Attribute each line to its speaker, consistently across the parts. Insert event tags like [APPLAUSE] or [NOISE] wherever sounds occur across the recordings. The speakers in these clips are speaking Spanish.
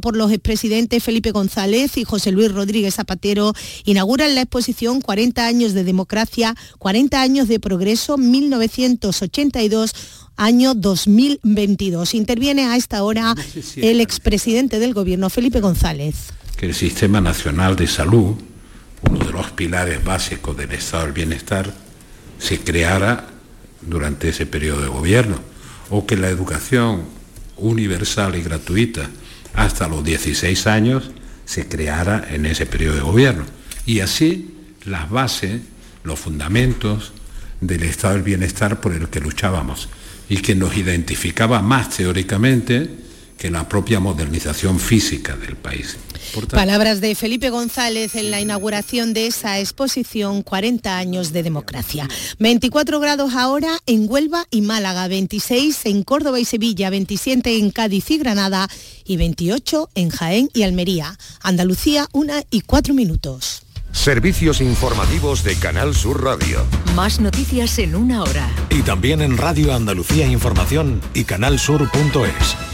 Speaker 1: por los expresidentes Felipe González y José Luis Rodríguez Zapatero, inauguran la exposición 40 años de democracia, 40 años de progreso, 1982 año 2022. Interviene a esta hora el expresidente del gobierno, Felipe González.
Speaker 2: Que el Sistema Nacional de Salud, uno de los pilares básicos del Estado del Bienestar, se creara durante ese periodo de gobierno, o que la educación universal y gratuita hasta los 16 años se creara en ese periodo de gobierno. Y así las bases, los fundamentos del estado del bienestar por el que luchábamos y que nos identificaba más teóricamente que la propia modernización física del país.
Speaker 1: Palabras de Felipe González en la inauguración de esa exposición 40 años de democracia. 24 grados ahora en Huelva y Málaga, 26 en Córdoba y Sevilla, 27 en Cádiz y Granada y 28 en Jaén y Almería. Andalucía, una y cuatro minutos.
Speaker 3: Servicios informativos de Canal Sur Radio.
Speaker 4: Más noticias en una hora.
Speaker 3: Y también en Radio Andalucía Información y canalsur.es.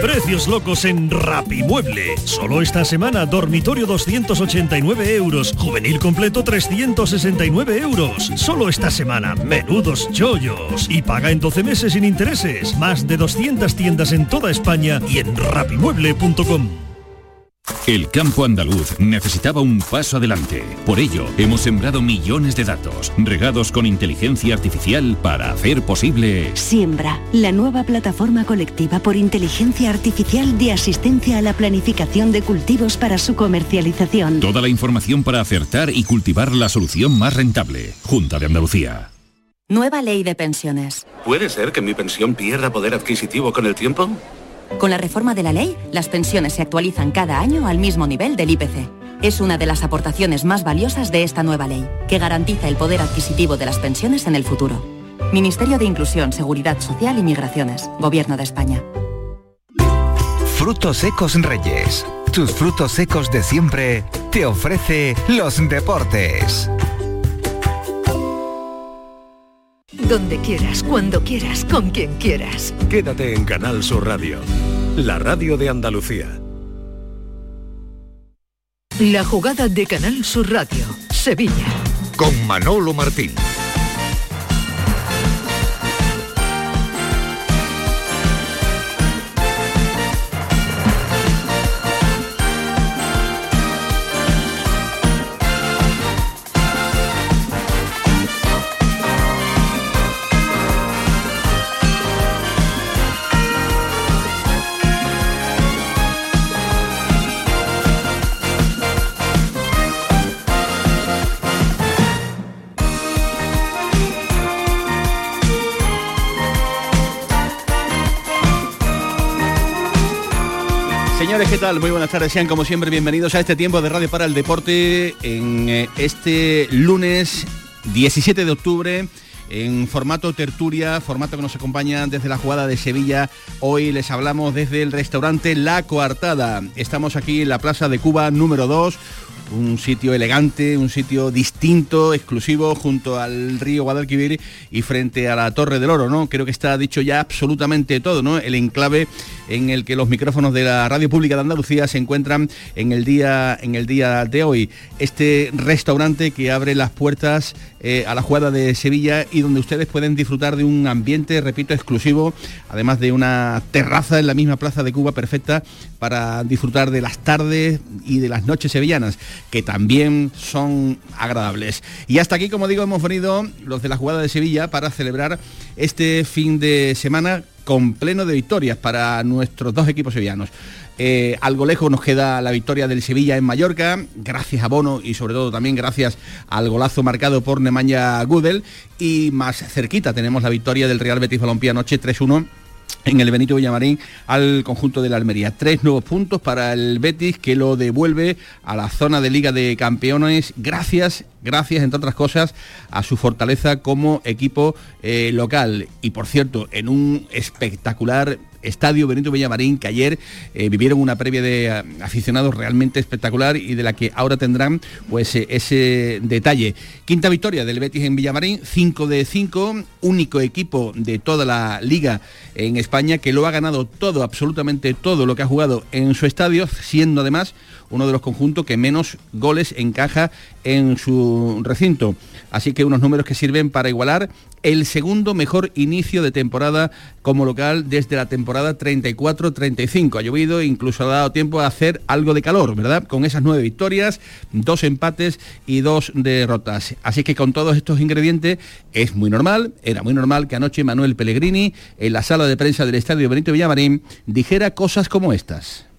Speaker 5: Precios locos en Rapimueble. Solo esta semana, dormitorio 289 euros, juvenil completo 369 euros. Solo esta semana, menudos chollos. Y paga en 12 meses sin intereses. Más de 200 tiendas en toda España y en rapimueble.com.
Speaker 6: El campo andaluz necesitaba un paso adelante. Por ello, hemos sembrado millones de datos, regados con inteligencia artificial para hacer posible...
Speaker 7: Siembra, la nueva plataforma colectiva por inteligencia artificial de asistencia a la planificación de cultivos para su comercialización.
Speaker 6: Toda la información para acertar y cultivar la solución más rentable. Junta de Andalucía.
Speaker 8: Nueva ley de pensiones.
Speaker 9: ¿Puede ser que mi pensión pierda poder adquisitivo con el tiempo?
Speaker 8: Con la reforma de la ley, las pensiones se actualizan cada año al mismo nivel del IPC. Es una de las aportaciones más valiosas de esta nueva ley, que garantiza el poder adquisitivo de las pensiones en el futuro. Ministerio de Inclusión, Seguridad Social y Migraciones, Gobierno de España.
Speaker 3: Frutos secos Reyes. Tus frutos secos de siempre te ofrece los deportes.
Speaker 4: Donde quieras, cuando quieras, con quien quieras.
Speaker 3: Quédate en Canal Sur Radio, la radio de Andalucía.
Speaker 4: La jugada de Canal Sur Radio, Sevilla.
Speaker 3: Con Manolo Martín.
Speaker 10: Muy buenas tardes, sean como siempre bienvenidos a este tiempo de Radio para el Deporte en eh, este lunes 17 de octubre en formato tertulia, formato que nos acompaña desde la jugada de Sevilla. Hoy les hablamos desde el restaurante La Coartada. Estamos aquí en la Plaza de Cuba número 2, un sitio elegante, un sitio distinto, exclusivo, junto al río Guadalquivir y frente a la Torre del Oro, ¿no? Creo que está dicho ya absolutamente todo, ¿no? El enclave en el que los micrófonos de la Radio Pública de Andalucía se encuentran en el día, en el día de hoy. Este restaurante que abre las puertas eh, a la jugada de Sevilla y donde ustedes pueden disfrutar de un ambiente, repito, exclusivo, además de una terraza en la misma Plaza de Cuba perfecta para disfrutar de las tardes y de las noches sevillanas. Que también son agradables. Y hasta aquí, como digo, hemos venido los de la jugada de Sevilla para celebrar este fin de semana con pleno de victorias para nuestros dos equipos sevillanos. Eh, algo lejos nos queda la victoria del Sevilla en Mallorca, gracias a Bono y sobre todo también gracias al golazo marcado por Nemanja Gudel. Y más cerquita tenemos la victoria del Real Betis Balompié anoche 3-1 en el Benito Villamarín al conjunto de la Almería. Tres nuevos puntos para el Betis que lo devuelve a la zona de Liga de Campeones gracias, gracias entre otras cosas a su fortaleza como equipo eh, local. Y por cierto, en un espectacular Estadio Benito Villamarín, que ayer eh, vivieron una previa de eh, aficionados realmente espectacular y de la que ahora tendrán pues eh, ese detalle. Quinta victoria del Betis en Villamarín, 5 de 5, único equipo de toda la liga en España que lo ha ganado todo, absolutamente todo lo que ha jugado en su estadio, siendo además uno de los conjuntos que menos goles encaja en su recinto. Así que unos números que sirven para igualar el segundo mejor inicio de temporada como local desde la temporada 34-35. Ha llovido, incluso ha dado tiempo a hacer algo de calor, ¿verdad? Con esas nueve victorias, dos empates y dos derrotas. Así que con todos estos ingredientes es muy normal, era muy normal que anoche Manuel Pellegrini en la sala de prensa del Estadio Benito Villamarín dijera cosas como estas.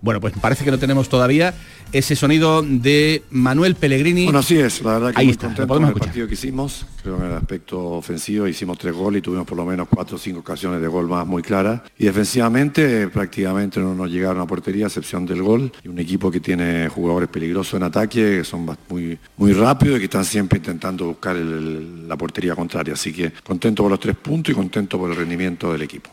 Speaker 10: Bueno, pues parece que no tenemos todavía ese sonido de Manuel Pellegrini.
Speaker 11: Bueno, así es, la verdad que
Speaker 10: Ahí
Speaker 11: muy
Speaker 10: está, lo
Speaker 11: contento
Speaker 10: podemos
Speaker 11: con el
Speaker 10: escuchar.
Speaker 11: partido que hicimos. Creo en el aspecto ofensivo hicimos tres goles y tuvimos por lo menos cuatro o cinco ocasiones de gol más muy claras. Y defensivamente eh, prácticamente no nos llegaron a portería, a excepción del gol. Y un equipo que tiene jugadores peligrosos en ataque, que son muy, muy rápidos y que están siempre intentando buscar el- la portería contraria. Así que contento por los tres puntos y contento por el rendimiento del equipo.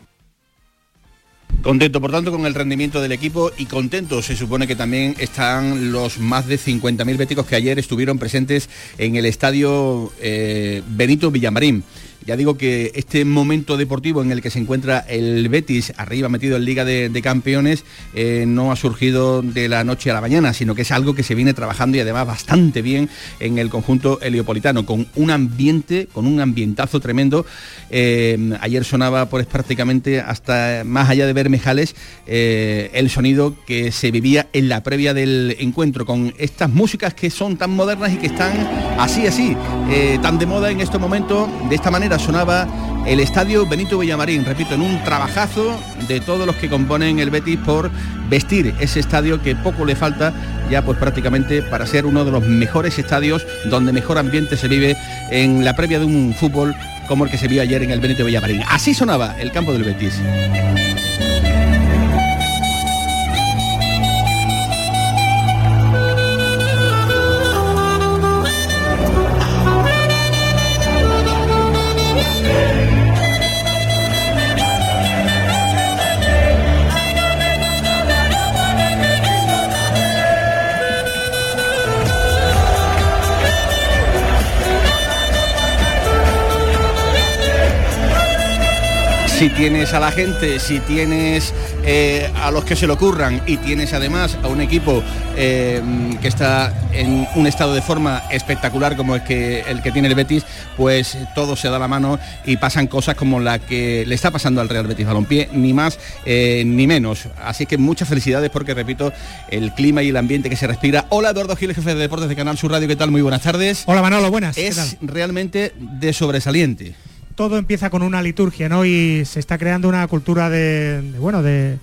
Speaker 10: Contento, por tanto, con el rendimiento del equipo y contento se supone que también están los más de 50.000 béticos que ayer estuvieron presentes en el estadio eh, Benito Villamarín. Ya digo que este momento deportivo en el que se encuentra el Betis arriba metido en Liga de, Campeones eh, no ha surgido de la noche a la mañana, sino que es algo que se viene trabajando y además bastante bien en el conjunto heliopolitano, con un ambiente, con un ambientazo tremendo. Eh, ayer sonaba pues prácticamente hasta más allá de Bermejales eh, el sonido que se vivía en la previa del encuentro, con estas músicas que son tan modernas y que están así, así, eh, tan de moda en estos momentos. De esta manera sonaba el estadio Benito Villamarín, repito, en un trabajazo de todos los que componen el Betis por vestir ese estadio que poco le falta ya pues prácticamente para ser uno de los mejores estadios donde mejor ambiente se vive en la previa de un fútbol como el que se vio ayer en el Benito Villamarín. Así sonaba el campo del Betis. Si tienes a la gente, si tienes eh, a los que se le ocurran y tienes además a un equipo eh, que está en un estado de forma espectacular como el que, el que tiene el Betis, pues todo se da la mano y pasan cosas como la que le está pasando al Real Betis Balompié, ni más eh, ni menos. Así que muchas felicidades porque, repito, el clima y el ambiente que se respira. Hola Eduardo Giles, jefe de deportes de Canal Sur Radio, ¿qué tal? Muy buenas tardes.
Speaker 12: Hola Manolo, buenas. ¿qué
Speaker 10: Es realmente de sobresaliente.
Speaker 12: Todo empieza con una liturgia, ¿no? Y se está creando una cultura de, bueno, de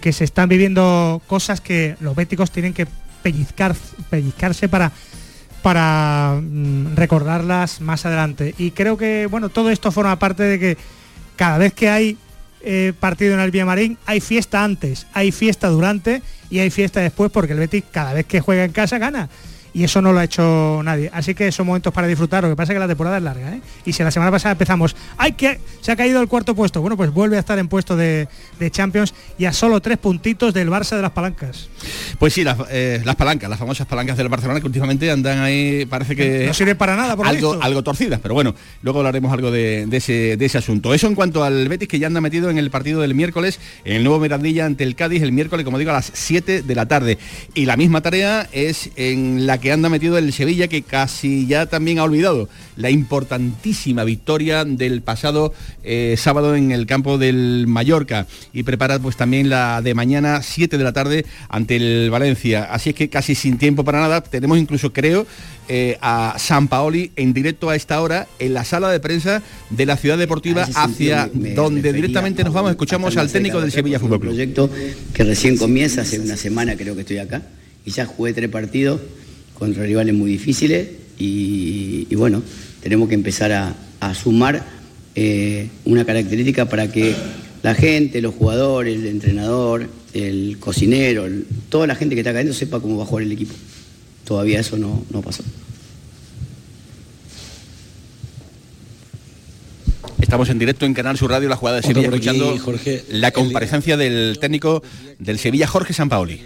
Speaker 12: que se están viviendo cosas que los béticos tienen que pellizcar, pellizcarse para para mm, recordarlas más adelante. Y creo que, bueno, todo esto forma parte de que cada vez que hay eh, partido en el Villamarín, hay fiesta antes, hay fiesta durante y hay fiesta después porque el Betis cada vez que juega en casa gana. Y eso no lo ha hecho nadie. Así que son momentos para disfrutar. Lo que pasa es que la temporada es larga. ¿eh? Y si la semana pasada empezamos, ¡ay que se ha caído el cuarto puesto! Bueno, pues vuelve a estar en puesto de, de Champions y a solo tres puntitos del Barça de las palancas.
Speaker 10: Pues sí, las, eh, las palancas, las famosas palancas del Barcelona que últimamente andan ahí, parece que...
Speaker 12: No sirve para nada, por
Speaker 10: algo,
Speaker 12: visto.
Speaker 10: algo torcidas, pero bueno, luego hablaremos algo de, de ese, de ese asunto. Eso en cuanto al Betis que ya anda metido en el partido del miércoles, en el nuevo Mirandilla ante el Cádiz, el miércoles, como digo, a las 7 de la tarde. Y la misma tarea es en la que que anda metido el Sevilla, que casi ya también ha olvidado la importantísima victoria del pasado eh, sábado en el campo del Mallorca y prepara pues también la de mañana 7 de la tarde ante el Valencia. Así es que casi sin tiempo para nada, tenemos incluso creo eh, a San Paoli en directo a esta hora en la sala de prensa de la ciudad deportiva hacia donde directamente nos vamos, escuchamos al técnico del Sevilla Fútbol Club.
Speaker 13: proyecto que recién comienza, hace una semana creo que estoy acá, y ya jugué tres partidos contra rivales muy difíciles y, bueno, tenemos que empezar a, sumar eh, una característica para que la gente, los jugadores, el entrenador, el cocinero, toda la gente que está acá adentro sepa cómo va a jugar el equipo. Todavía eso no, no pasó.
Speaker 10: Estamos en directo en Canal Sur Radio, la jugada de Sevilla, escuchando la comparecencia del técnico del Sevilla, Jorge Sampaoli.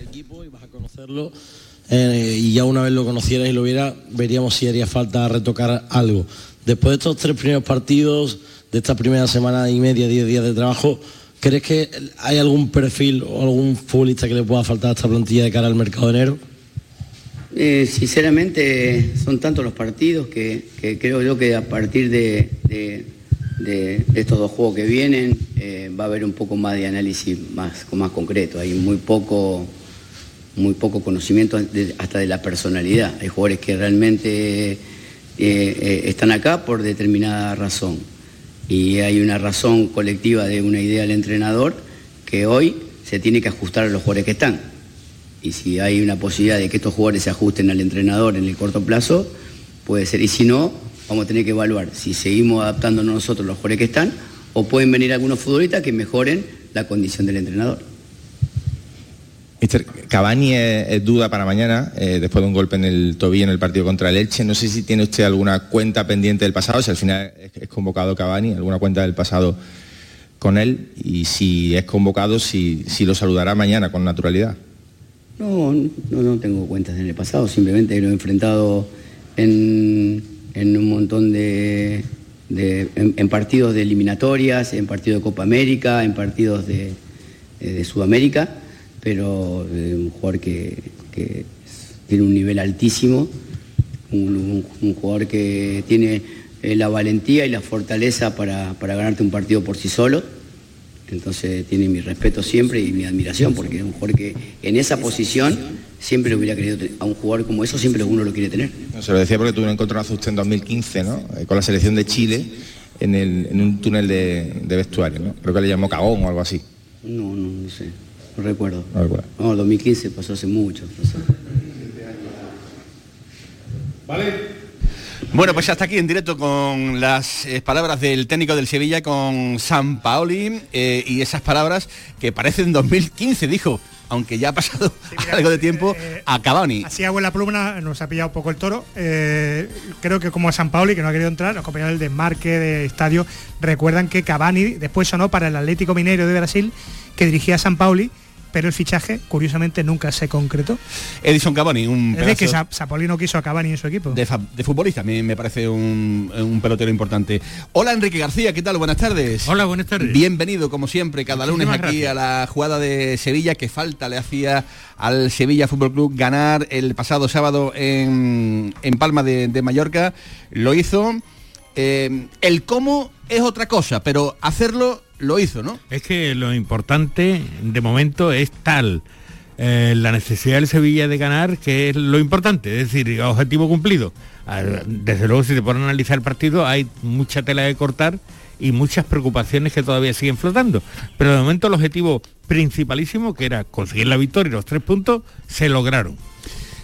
Speaker 14: Eh, y ya una vez lo conocieras y lo viera, veríamos si haría falta retocar algo. Después de estos tres primeros partidos, de esta primera semana y media, diez días de trabajo, ¿crees que hay algún perfil o algún futbolista que le pueda faltar a esta plantilla de cara al mercado de enero?
Speaker 13: Eh, sinceramente son tantos los partidos que, creo yo que a partir de, estos dos juegos que vienen eh, va a haber un poco más de análisis más, más concreto. Hay muy poco, muy poco conocimiento hasta de la personalidad. Hay jugadores que realmente eh, están acá por determinada razón. Y hay una razón colectiva de una idea del entrenador que hoy se tiene que ajustar a los jugadores que están y si hay una posibilidad de que estos jugadores se ajusten al entrenador en el corto plazo, puede ser. Y si no, vamos a tener que evaluar si seguimos adaptándonos nosotros los jugadores que están o pueden venir algunos futbolistas que mejoren la condición del entrenador.
Speaker 15: Mister, Cavani es, duda para mañana, eh, después de un golpe en el tobillo en el partido contra el Elche. No sé si tiene usted alguna cuenta pendiente del pasado, si al final es, convocado Cavani, alguna cuenta del pasado con él, y si es convocado, si lo saludará mañana con naturalidad.
Speaker 13: No, no, tengo cuentas en el pasado, simplemente lo he enfrentado en, un montón de, en, partidos de eliminatorias, en partidos de Copa América, en partidos de, eh, Sudamérica, pero eh, un jugador que, tiene un nivel altísimo, un, jugador que tiene eh, la valentía y la fortaleza para, para ganarte un partido por sí solo entonces tiene mi respeto siempre y mi admiración, porque es un jugador que en esa posición siempre hubiera querido a un jugador como eso, siempre uno lo quiere tener.
Speaker 15: se lo decía porque tuve un encontronazo usted en 2015, ¿no? Eh, con la selección de Chile en, un túnel de, vestuario, ¿no? Creo que le llamó Cagón o algo así.
Speaker 13: No, no, no sé, no recuerdo. No, recuerdo. no 2015 pasó hace mucho.
Speaker 10: Vale. Bueno, pues hasta aquí en directo con las eh, palabras del técnico del Sevilla con San Paoli eh, y esas palabras que parecen 2015, dijo, aunque ya ha pasado [LAUGHS] algo de tiempo, eh, a Cavani.
Speaker 12: Así abuela pluma nos ha pillado un poco el toro. creo que como a San Paoli, que no ha querido entrar, los compañeros del desmarque de estadio recuerdan que Cavani después sonó para el Atlético Mineiro de Brasil, que dirigía a San Paoli pero el fichaje, curiosamente, nunca se concretó.
Speaker 10: Edison Cavani, un
Speaker 12: Es que Sapoli no quiso a Cavani en su equipo.
Speaker 10: De, futbolista, a mí me parece un, pelotero importante. Hola, Enrique García, ¿qué tal? Buenas tardes.
Speaker 16: Hola, buenas tardes.
Speaker 10: Bienvenido, como siempre, cada lunes aquí a la jugada de Sevilla, que falta le hacía al Sevilla Fútbol Club ganar el pasado sábado en, Palma de, Mallorca. Lo hizo. Eh, el cómo es otra cosa, pero hacerlo lo hizo, ¿no?
Speaker 16: Es que lo importante de momento es tal eh, la necesidad del Sevilla de ganar que es lo importante, es decir, objetivo cumplido. Desde luego si se pone a analizar el partido hay mucha tela de cortar y muchas preocupaciones que todavía siguen flotando. Pero de momento el objetivo principalísimo, que era conseguir la victoria y los tres puntos, se lograron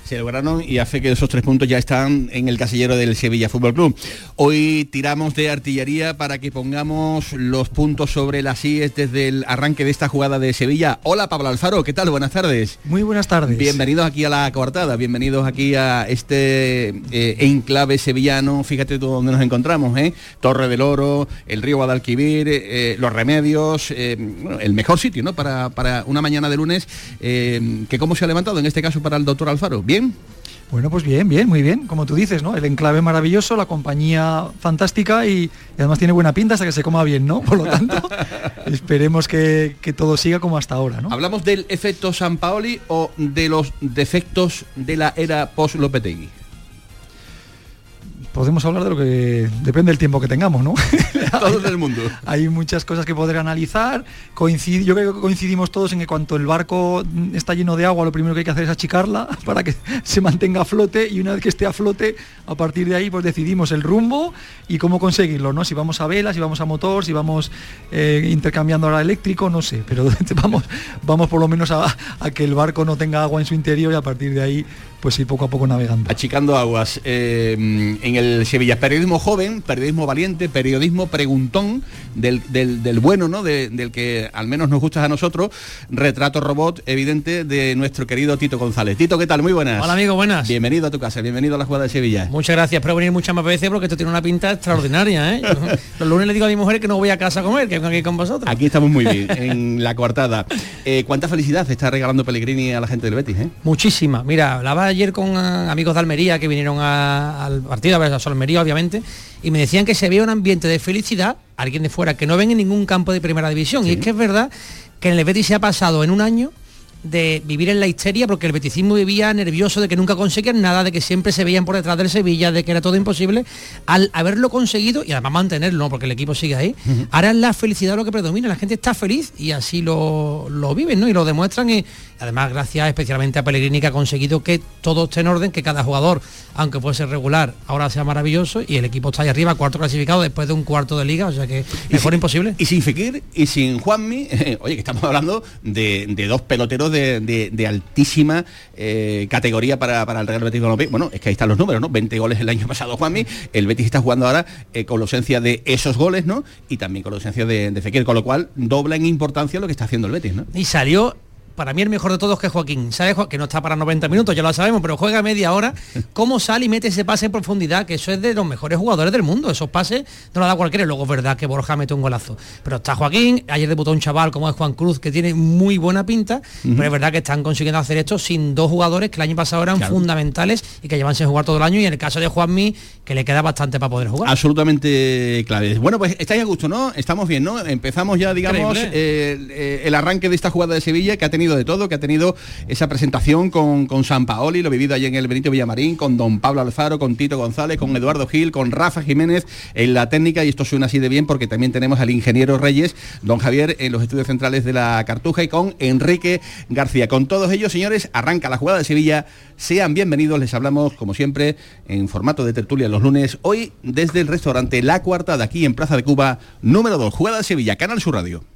Speaker 10: se lograron y hace que esos tres puntos ya están en el casillero del Sevilla Fútbol Club. Hoy tiramos de artillería para que pongamos los puntos sobre las IES desde el arranque de esta jugada de Sevilla. Hola Pablo Alfaro, ¿qué tal? Buenas tardes.
Speaker 17: Muy buenas tardes.
Speaker 10: Bienvenidos aquí a la coartada, bienvenidos aquí a este eh, enclave sevillano. Fíjate tú dónde nos encontramos, ¿eh? Torre del Oro, el río Guadalquivir, eh, los remedios, el mejor sitio, ¿no? Para, para una mañana de lunes, que cómo se ha levantado en este caso para el doctor Alfaro. ¿Bien?
Speaker 17: Bueno, pues bien, bien, muy bien, como tú dices, ¿no? El enclave maravilloso, la compañía fantástica y, y además tiene buena pinta hasta que se coma bien, ¿no? Por lo tanto, [LAUGHS] esperemos que, que todo siga como hasta ahora, ¿no?
Speaker 10: ¿Hablamos del efecto San Paoli o de los defectos de la era post-Lopetegui?
Speaker 17: Podemos hablar de lo que depende del tiempo que tengamos, ¿no? [LAUGHS]
Speaker 10: Todo el mundo. [LAUGHS]
Speaker 17: Hay muchas cosas que poder analizar. Coincid, yo creo que coincidimos todos en que cuanto el barco está lleno de agua, lo primero que hay que hacer es achicarla [LAUGHS] para que se mantenga a flote y una vez que esté a flote, a partir de ahí pues decidimos el rumbo y cómo conseguirlo, ¿no? Si vamos a velas, si vamos a motor, si vamos eh, intercambiando ahora eléctrico, no sé, pero vamos, vamos por lo menos a, a que el barco no tenga agua en su interior y a partir de ahí pues ir poco a poco navegando.
Speaker 10: Achicando aguas. Eh, en el Sevilla, periodismo joven, periodismo valiente, periodismo preguntón, del, del, del bueno, ¿no? De, del que al menos nos gusta a nosotros, retrato robot evidente de nuestro querido Tito González. Tito, ¿qué tal? Muy buenas.
Speaker 18: Hola amigo, buenas.
Speaker 10: Bienvenido a tu casa, bienvenido a la jugada de Sevilla.
Speaker 18: Muchas gracias, espero venir muchas más veces porque esto tiene una pinta extraordinaria, ¿eh? [LAUGHS] Los lunes le digo a mi mujer que no voy a casa a comer, que vengo aquí con vosotros.
Speaker 10: Aquí estamos muy bien, [LAUGHS] en la coartada. Eh, ¿Cuánta felicidad está regalando Pellegrini a la gente del Betis? Eh?
Speaker 18: Muchísima. Mira, hablaba ayer con uh, amigos de Almería que vinieron a, al partido, a ver, a Almería obviamente, y me decían que se veía un ambiente de felicidad, alguien de fuera, que no ven en ningún campo de primera división. Sí. Y es que es verdad que en el Betis se ha pasado en un año de vivir en la histeria porque el beticismo vivía nervioso de que nunca conseguían nada, de que siempre se veían por detrás del Sevilla, de que era todo imposible, al haberlo conseguido y además mantenerlo, porque el equipo sigue ahí, uh -huh. ahora es la felicidad lo que predomina, la gente está feliz y así lo, lo viven ¿no? y lo demuestran y además gracias especialmente a Pellegrini que ha conseguido que todo esté en orden, que cada jugador, aunque fuese regular, ahora sea maravilloso y el equipo está ahí arriba, cuarto clasificado después de un cuarto de liga, o sea que mejor
Speaker 10: sin,
Speaker 18: imposible.
Speaker 10: Y sin Fekir y sin Juanmi, eh, [LAUGHS] oye, que estamos hablando de, de dos peloteros de, de, altísima eh, categoría para, para, el Real Betis Balompié. Bueno, es que ahí están los números, ¿no? 20 goles el año pasado Juanmi, el Betis está jugando ahora eh, con la ausencia de esos goles, ¿no? Y también con la ausencia de, de Fekir, con lo cual dobla en importancia lo que está haciendo el Betis, ¿no?
Speaker 18: Y salió para mí el mejor de todos que Joaquín. ¿Sabes? Que no está para 90 minutos, ya lo sabemos, pero juega media hora. ¿Cómo sale y mete ese pase en profundidad? Que eso es de los mejores jugadores del mundo. Esos pases no lo da cualquiera. Luego es verdad que Borja mete un golazo. Pero está Joaquín, ayer debutó un chaval como es Juan Cruz, que tiene muy buena pinta, uh -huh. pero es verdad que están consiguiendo hacer esto sin dos jugadores que el año pasado eran claro. fundamentales y que llevan sin jugar todo el año. Y en el caso de Juanmi, que le queda bastante para poder jugar.
Speaker 10: Absolutamente clave. Bueno, pues estáis a gusto, ¿no? Estamos bien, ¿no? Empezamos ya, digamos, eh, eh, el arranque de esta jugada de Sevilla que ha tenido de todo, que ha tenido esa presentación con, con San Paoli, lo vivido allí en el Benito Villamarín, con don Pablo Alfaro, con Tito González, con Eduardo Gil, con Rafa Jiménez en la técnica, y esto suena así de bien porque también tenemos al ingeniero Reyes, don Javier, en los estudios centrales de la Cartuja y con Enrique García. Con todos ellos, señores, arranca la jugada de Sevilla. Sean bienvenidos, les hablamos, como siempre, en formato de tertulia los lunes, hoy desde el restaurante La Cuarta de aquí en Plaza de Cuba, número 2, jugada de Sevilla, Canal Sur Radio.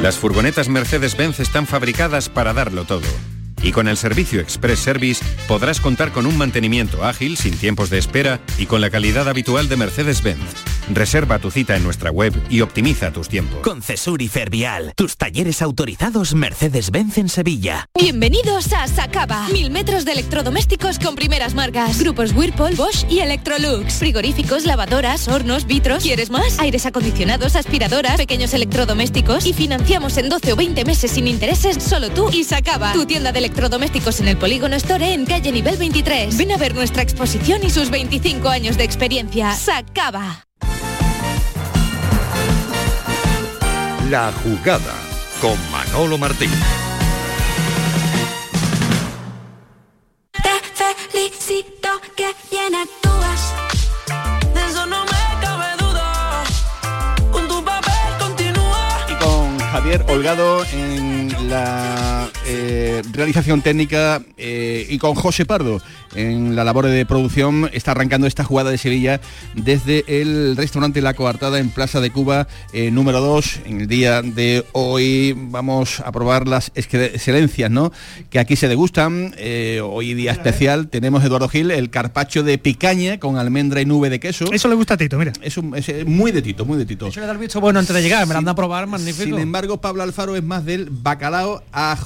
Speaker 19: Las furgonetas Mercedes-Benz están fabricadas para darlo todo. Y con el servicio Express Service podrás contar con un mantenimiento ágil, sin tiempos de espera y con la calidad habitual de Mercedes-Benz. Reserva tu cita en nuestra web y optimiza tus tiempos.
Speaker 20: Con Cesur y Fervial, tus talleres autorizados Mercedes-Benz en Sevilla.
Speaker 21: Bienvenidos a Sacaba. Mil metros de electrodomésticos con primeras marcas. Grupos Whirlpool, Bosch y Electrolux. Frigoríficos, lavadoras, hornos, vitros. ¿Quieres más? Aires acondicionados, aspiradoras, pequeños electrodomésticos. Y financiamos en 12 o 20 meses sin intereses solo tú y Sacaba. Tu tienda de electrodomésticos en el Polígono Store en calle nivel 23. Ven a ver nuestra exposición y sus 25 años de experiencia. Sacaba.
Speaker 22: La jugada con Manolo Martín.
Speaker 21: Te felicito
Speaker 23: que bien actúas. De eso no me cabe duda. Con tu papel continúa.
Speaker 10: Y con Javier Holgado en la eh, realización técnica eh, y con José Pardo en la labor de producción. Está arrancando esta jugada de Sevilla desde el restaurante La Coartada en Plaza de Cuba eh, número 2. En el día de hoy vamos a probar las excelencias ¿no? que aquí se degustan. hoy día especial tenemos Eduardo Gil, el carpacho de picaña con almendra y nube de queso.
Speaker 12: Eso le gusta a Tito, mira.
Speaker 10: Es, es muy de Tito, muy de Tito.
Speaker 18: Eso le da el visto bueno antes de llegar, me lo anda a probar, magnífico.
Speaker 10: Sin embargo, Pablo Alfaro es más del bacalao a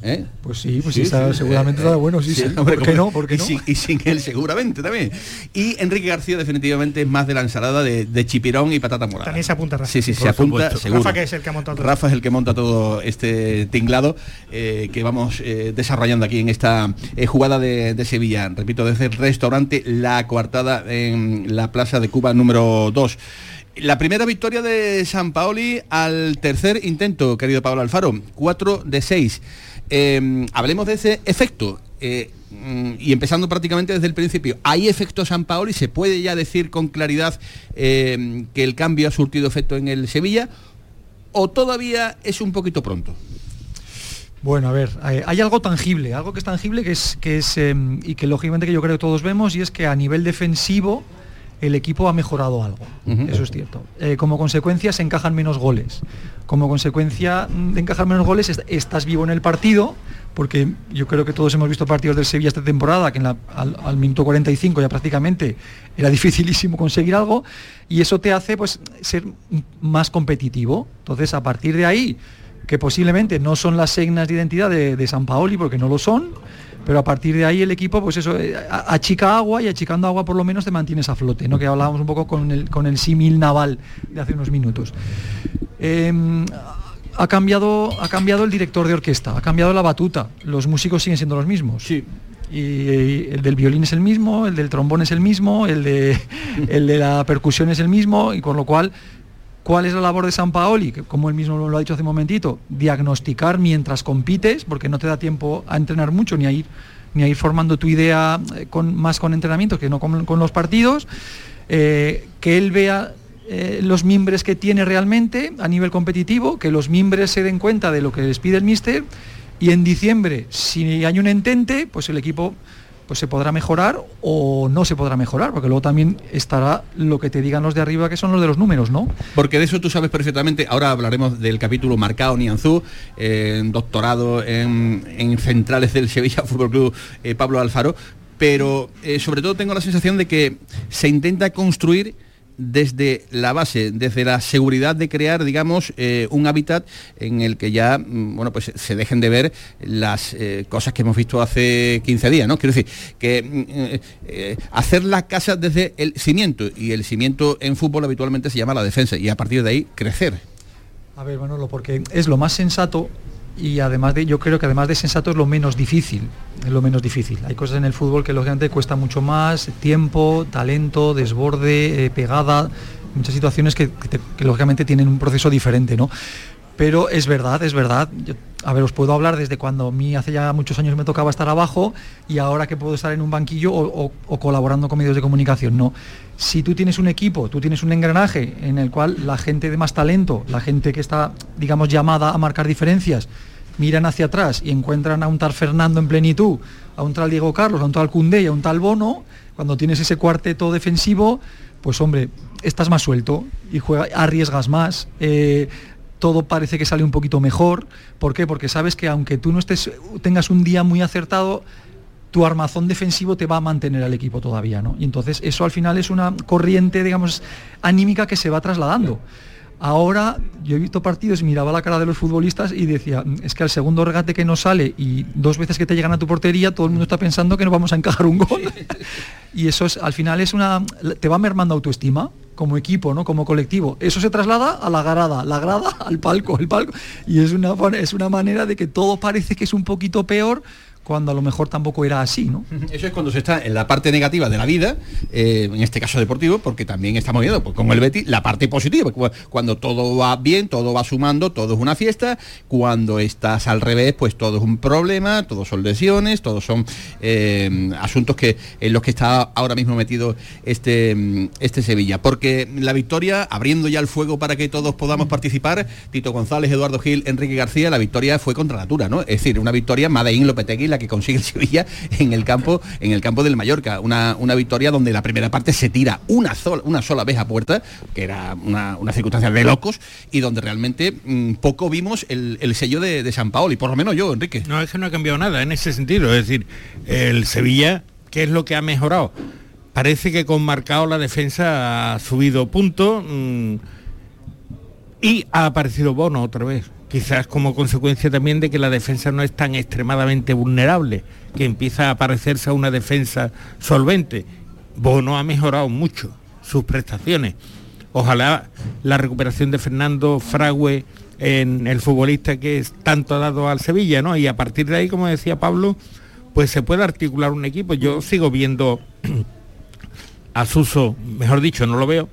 Speaker 10: ¿Eh?
Speaker 17: Pues sí, pues sí, está, seguramente está bueno, sí, sí. [LAUGHS]
Speaker 10: Hombre,
Speaker 17: ¿Por qué no? ¿Por qué
Speaker 10: y,
Speaker 17: no?
Speaker 10: Sin, y, sin, él seguramente también. Y Enrique García definitivamente es más de la ensalada de, de chipirón y patata morada.
Speaker 12: También se apunta Rafa.
Speaker 10: Sí, sí, se apunta seguro.
Speaker 12: Rafa que es el que ha montado todo.
Speaker 10: Rafa es el que monta todo este tinglado eh, que vamos eh, desarrollando aquí en esta eh, jugada de, de, Sevilla. Repito, desde el restaurante La Coartada en la Plaza de Cuba número 2. La primera victoria de San Paoli al tercer intento, querido Pablo Alfaro, 4 de 6. Eh, hablemos de ese efecto. Eh, y empezando prácticamente desde el principio, ¿hay efecto San Paoli? ¿Se puede ya decir con claridad eh, que el cambio ha surtido efecto en el Sevilla? ¿O todavía es un poquito pronto?
Speaker 17: Bueno, a ver, hay, algo tangible, algo que es tangible que es, que es eh, y que lógicamente que yo creo que todos vemos, y es que a nivel defensivo el equipo ha mejorado algo, uh -huh. eso es cierto. Eh, como consecuencia se encajan menos goles. Como consecuencia de encajar menos goles est estás vivo en el partido, porque yo creo que todos hemos visto partidos del Sevilla esta temporada, que en la, al, al, minuto 45 ya prácticamente era [LAUGHS] dificilísimo conseguir algo, y eso te hace pues ser más competitivo. Entonces, a partir de ahí, que posiblemente no son las signas de identidad de, de San Paoli, porque no lo son, pero a partir de ahí el equipo, pues eso, achica agua y achicando agua por lo menos te mantienes a flote, ¿no? Que hablábamos un poco con el, con el símil naval de hace unos minutos. Eh, ha cambiado, ha cambiado el director de orquesta, ha cambiado la batuta, los músicos siguen siendo los mismos.
Speaker 10: Sí.
Speaker 17: Y, y el del violín es el mismo, el del trombón es el mismo, el de, [LAUGHS] el de la percusión es el mismo, y con lo cual ¿Cuál es la labor de San Paoli? Que como él mismo lo ha dicho hace un momentito, diagnosticar mientras compites, porque no te da tiempo a entrenar mucho ni a ir, ni a ir formando tu idea con, más con entrenamiento que no con, con los partidos. Eh, que él vea eh, los mimbres que tiene realmente a nivel competitivo, que los mimbres se den cuenta de lo que les pide el míster y en diciembre, si hay un entente, pues el equipo pues se podrá mejorar o no se podrá mejorar, porque luego también estará lo que te digan los de arriba, que son los de los números, ¿no?
Speaker 10: Porque de eso tú sabes perfectamente, ahora hablaremos del capítulo Marcado Nianzú, eh, doctorado en, en, centrales del Sevilla Fútbol Club eh, Pablo Alfaro, pero eh, sobre todo tengo la sensación de que se intenta construir desde la base, desde la seguridad de crear, digamos, eh, un hábitat en el que ya, bueno, pues se dejen de ver las eh, cosas que hemos visto hace 15 días, ¿no? Quiero decir, que eh, hacer la casa desde el cimiento, y el cimiento en fútbol habitualmente se llama la defensa, y a partir de ahí crecer.
Speaker 17: A ver, Manolo, porque es lo más sensato y además de yo creo que además de sensato es lo menos difícil es lo menos difícil. Hay cosas en el fútbol que lógicamente cuesta mucho más tiempo talento desborde eh, pegada muchas situaciones que, lógicamente tienen un proceso diferente no pero es verdad es verdad a ver os puedo hablar desde cuando a mí hace ya muchos años me tocaba estar abajo y ahora que puedo estar en un banquillo o, colaborando con medios de comunicación no si tú tienes un equipo, tú tienes un engranaje en el cual la gente de más talento, la gente que está, digamos, llamada a marcar diferencias, miran hacia atrás y encuentran a un tal Fernando en plenitud, a un tal Diego Carlos, a un tal Cundé y a un tal Bono, cuando tienes ese cuarteto defensivo, pues hombre, estás más suelto y juega, arriesgas más. Eh, todo parece que sale un poquito mejor. ¿Por qué? Porque sabes que aunque tú no estés, tengas un día muy acertado, tu armazón defensivo te va a mantener al equipo todavía, ¿no? Y entonces eso al final es una corriente, digamos, anímica que se va trasladando. Ahora yo he visto partidos y miraba la cara de los futbolistas y decía, es que al segundo regate que no sale y dos veces que te llegan a tu portería, todo el mundo está pensando que no vamos a encajar un gol. [LAUGHS] y eso es, al final es una. te va mermando autoestima como equipo, ¿no? Como colectivo. Eso se traslada a la grada, la grada al palco, el palco. Y es una, es una manera de que todo parece que es un poquito peor cuando a lo mejor tampoco era así, ¿no? [LAUGHS]
Speaker 10: Eso es cuando se está en la parte negativa de la vida, eh, en este caso deportivo, porque también estamos viendo, pues, con el Betis, la parte positiva, cu- cuando todo va bien, todo va sumando, todo es una fiesta, cuando estás al revés, pues todo es un problema, todos son lesiones, todos son eh, asuntos que en los que está ahora mismo metido este, este Sevilla. Porque la victoria, abriendo ya el fuego para que todos podamos participar, Tito González, Eduardo Gil, Enrique García, la victoria fue contra Natura, ¿no? Es decir, una victoria Madeín Lopetegui, la que consigue el Sevilla en el campo, en el campo del Mallorca. Una, una victoria donde la primera parte se tira una sola, una sola vez a puerta, que era una, una circunstancia de locos, y donde realmente mm, poco vimos el, el sello de, San Paolo, y por lo menos yo, Enrique.
Speaker 16: No, es que no ha cambiado nada en ese sentido. Es decir, el Sevilla, ¿qué es lo que ha mejorado? Parece que con marcado la defensa ha subido punto mm, y ha aparecido Bono otra vez. Quizás como consecuencia también de que la defensa no es tan extremadamente vulnerable, que empieza a parecerse a una defensa solvente. Bono ha mejorado mucho sus prestaciones. Ojalá la recuperación de Fernando Fragüe en el futbolista que es tanto ha dado al Sevilla, ¿no? Y a partir de ahí, como decía Pablo, pues se puede articular un equipo. Yo sigo viendo a Suso, mejor dicho, no lo veo,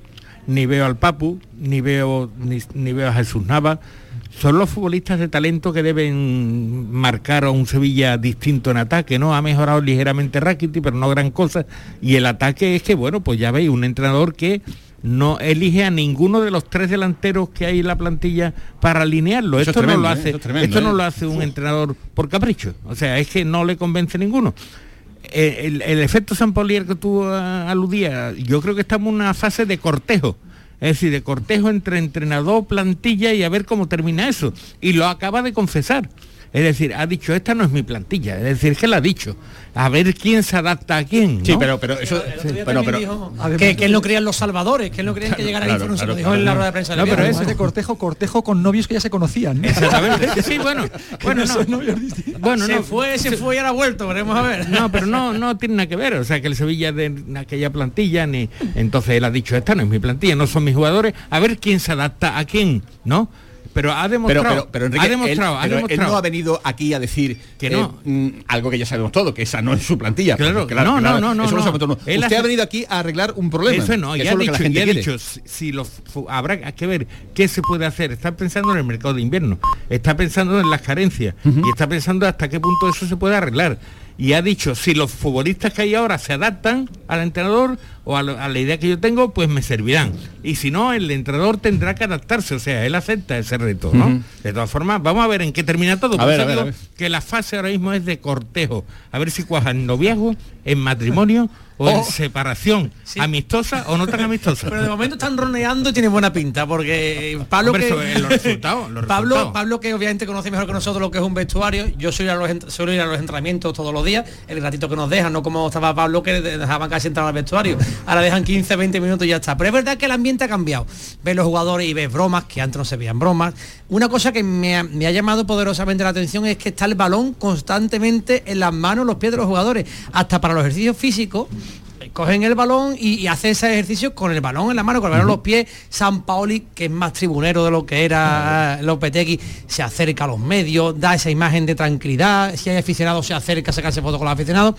Speaker 16: ni veo al Papu, ni veo, ni, ni veo a Jesús Nava. Son los futbolistas de talento que deben marcar a un Sevilla distinto en ataque, ¿no? Ha mejorado ligeramente Rakiti, pero no gran cosa. Y el ataque es que, bueno, pues ya veis, un entrenador que no elige a ninguno de los tres delanteros que hay en la plantilla para alinearlo.
Speaker 10: Eso es
Speaker 16: esto
Speaker 10: tremendo,
Speaker 16: no lo
Speaker 10: ¿eh?
Speaker 16: hace,
Speaker 10: Eso es tremendo,
Speaker 16: esto no
Speaker 10: ¿eh?
Speaker 16: lo hace un entrenador por capricho. O sea, es que no le convence ninguno. Eh, El, el efecto San Paulier que tú aludías, yo creo que estamos en una fase de cortejo. Es decir, de cortejo entre entrenador, plantilla y a ver cómo termina eso. Y lo acaba de confesar. Es decir, ha dicho, esta no es mi plantilla. Es decir, que la ha dicho. A ver quién se adapta a quién.
Speaker 10: Sí,
Speaker 16: ¿no?
Speaker 10: pero, pero eso... bueno, pero,
Speaker 18: dijo que, que él no creía en los salvadores, que él no creía que llegara
Speaker 10: Claro,
Speaker 18: el Info,
Speaker 10: claro,
Speaker 18: lo dijo
Speaker 10: claro.
Speaker 18: en la rueda de prensa.
Speaker 17: No, pero es de cortejo, cortejo con novios que ya se conocían. ¿no?
Speaker 16: Exactamente. Sí, bueno, [LAUGHS] bueno,
Speaker 17: no
Speaker 16: no. Bueno,
Speaker 18: se
Speaker 16: no,
Speaker 18: fue, se fue y ahora ha vuelto, veremos a ver.
Speaker 16: No, pero no, no tiene nada que ver. O sea, que el Sevilla de aquella plantilla, ni entonces él ha dicho, esta no es mi plantilla, no son mis jugadores, a ver quién se adapta a quién, ¿no? Pero ha demostrado,
Speaker 10: pero, pero Enrique,
Speaker 16: ha demostrado,
Speaker 10: él,
Speaker 16: ha
Speaker 10: pero él
Speaker 16: demostrado.
Speaker 10: no ha venido aquí a decir
Speaker 16: Que
Speaker 10: eh,
Speaker 16: no.
Speaker 10: mm, algo que ya sabemos todo, que esa no es su plantilla.
Speaker 16: Claro,
Speaker 10: porque,
Speaker 16: no, no, no, no,
Speaker 10: eso
Speaker 16: no. Él
Speaker 10: Usted ha venido aquí a arreglar un problema.
Speaker 16: Eso no, ya ha
Speaker 10: es lo que
Speaker 16: dicho,
Speaker 10: la gente
Speaker 16: ya ha dicho, si, los habrá que ver qué se puede hacer. Está pensando en el mercado de invierno, está pensando en las carencias y está pensando hasta qué punto eso se puede arreglar. Y ha dicho, si los futbolistas que hay ahora se adaptan al entrenador o a, lo- a la idea que yo tengo, pues me servirán. Y si no, el entrenador tendrá que adaptarse, o sea, él acepta ese reto, ¿no? De todas formas, vamos a ver en qué termina todo.
Speaker 10: A
Speaker 16: Por
Speaker 10: ver,
Speaker 16: eso
Speaker 10: a ver,
Speaker 16: digo
Speaker 10: a ver.
Speaker 16: que la fase ahora mismo es de cortejo. A ver si cuajan noviazgo, en matrimonio o en
Speaker 18: Oh.
Speaker 16: separación. Amistosa o no tan [LAUGHS] amistosa.
Speaker 18: Pero de momento están roneando y tiene buena pinta, porque Pablo
Speaker 16: Hombre,
Speaker 18: que
Speaker 16: eso es los resultados, los [LAUGHS]
Speaker 18: Pablo,
Speaker 16: resultados.
Speaker 18: Pablo que obviamente conoce mejor que nosotros lo que es un vestuario, yo suelo ir, a los, ent- suelo ir a los entrenamientos todos los días, el ratito que nos dejan, no como estaba Pablo que de- dejaban casi entrar al vestuario. Ahora dejan 15, 20 minutos y ya está. Pero es verdad que el ambiente ha cambiado. Ves los jugadores y ves bromas, que antes no se veían bromas. Una cosa que me ha, me ha llamado poderosamente la atención es que está el balón constantemente en las manos, los pies de los jugadores. Hasta para los ejercicios físicos, cogen el balón y, y hace ese ejercicio con el balón en la mano, con el balón en los pies. San Paoli, que es más tribunero de lo que era Lopetegui, se acerca a los medios, da esa imagen de tranquilidad. Si hay aficionados, se acerca a sacarse fotos con los aficionados.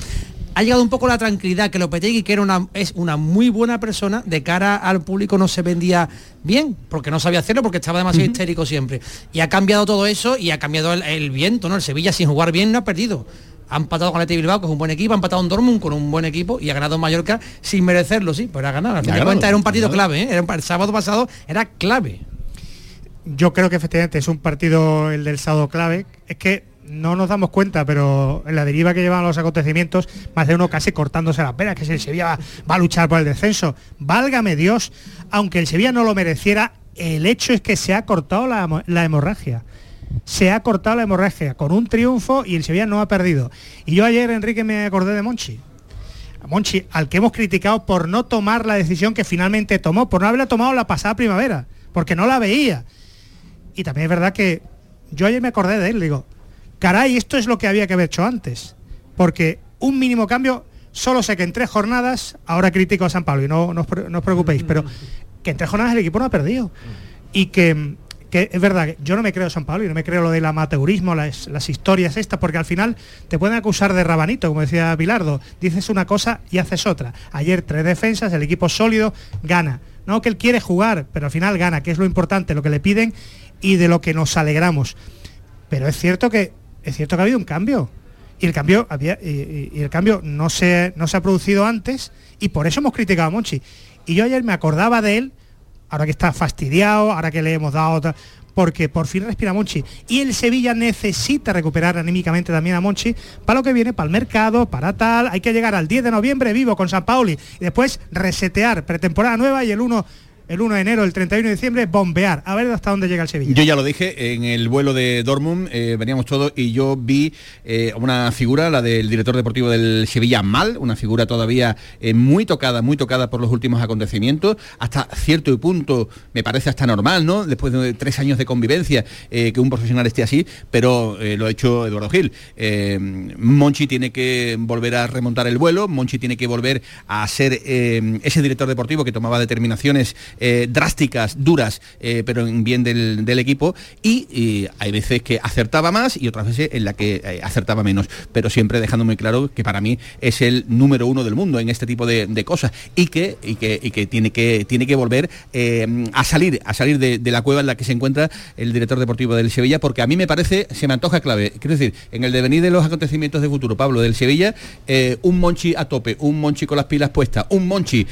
Speaker 18: Ha llegado un poco la tranquilidad que Lopetegui, que era una, es una muy buena persona, de cara al público no se vendía bien, porque no sabía hacerlo, porque estaba demasiado histérico siempre. Y ha cambiado todo eso y ha cambiado el, el viento, ¿no? El Sevilla sin jugar bien no ha perdido. Ha empatado con el Athletic Bilbao, que es un buen equipo, ha empatado en Dortmund con un buen equipo y ha ganado en Mallorca sin merecerlo, sí, pero ha ganado. Al fin de cuentas era un partido clave, ¿eh? Era un el sábado pasado era clave.
Speaker 12: Yo creo que efectivamente es un partido el del sábado clave. Es que no nos damos cuenta, pero en la deriva que llevan los acontecimientos, más de uno casi cortándose las venas, que si el Sevilla va, va a luchar por el descenso. Válgame Dios, aunque el Sevilla no lo mereciera, el hecho es que se ha cortado la hemorragia. Se ha cortado la hemorragia con un triunfo y el Sevilla no ha perdido. Y yo ayer, Enrique, me acordé de Monchi. A Monchi, al que hemos criticado por no tomar la decisión que finalmente tomó, por no haberla tomado la pasada primavera, porque no la veía. Y también es verdad que yo ayer me acordé de él, digo, caray, esto es lo que había que haber hecho antes. Porque un mínimo cambio, solo sé que en tres jornadas, ahora critico a San Pablo y no, no no os preocupéis, pero que en tres jornadas el equipo no ha perdido. Y que, que es verdad yo no me creo San Pablo y no me creo lo del amateurismo, las, historias estas, porque al final te pueden acusar de rabanito, como decía Bilardo. Dices una cosa y haces otra. Ayer tres defensas, el equipo sólido gana. No que él quiere jugar, pero al final gana, que es lo importante, lo que le piden y de lo que nos alegramos. Pero es cierto que es cierto que ha habido un cambio. Y el cambio había, y, y el cambio no se, no se ha producido antes y por eso hemos criticado a Monchi. Y yo ayer me acordaba de él, ahora que está fastidiado, ahora que le hemos dado otra, porque por fin respira Monchi. Y el Sevilla necesita recuperar anímicamente también a Monchi para lo que viene, para el mercado, para tal. Hay que llegar al 10 de noviembre vivo con San Pauli y después resetear pretemporada nueva y el 1 el 1 de enero, el 31 de diciembre, bombear, a ver hasta dónde llega el Sevilla.
Speaker 10: Yo ya lo dije, en el vuelo de Dortmund eh, veníamos todos y yo vi eh, una figura, la del director deportivo del Sevilla mal, una figura todavía eh, muy tocada, muy tocada por los últimos acontecimientos, hasta cierto punto me parece hasta normal, ¿no? Después de tres años de convivencia, que un profesional esté así, pero lo ha hecho Eduardo Gil. Monchi tiene que volver a remontar el vuelo, Monchi tiene que volver a ser ese director deportivo que tomaba determinaciones eh, drásticas, duras, eh, pero en bien del, equipo. Y, hay veces que acertaba más y otras veces en la que eh, acertaba menos. Pero siempre dejando muy claro que para mí es el número uno del mundo en este tipo de, de cosas y que, y que, y que, tiene que tiene que volver a salir, a salir de, de, la cueva en la que se encuentra el director deportivo del Sevilla, porque a mí me parece, se me antoja clave. Quiero decir, en el devenir de los acontecimientos de futuro, Pablo, del Sevilla, un Monchi a tope, un Monchi con las pilas puestas, un Monchi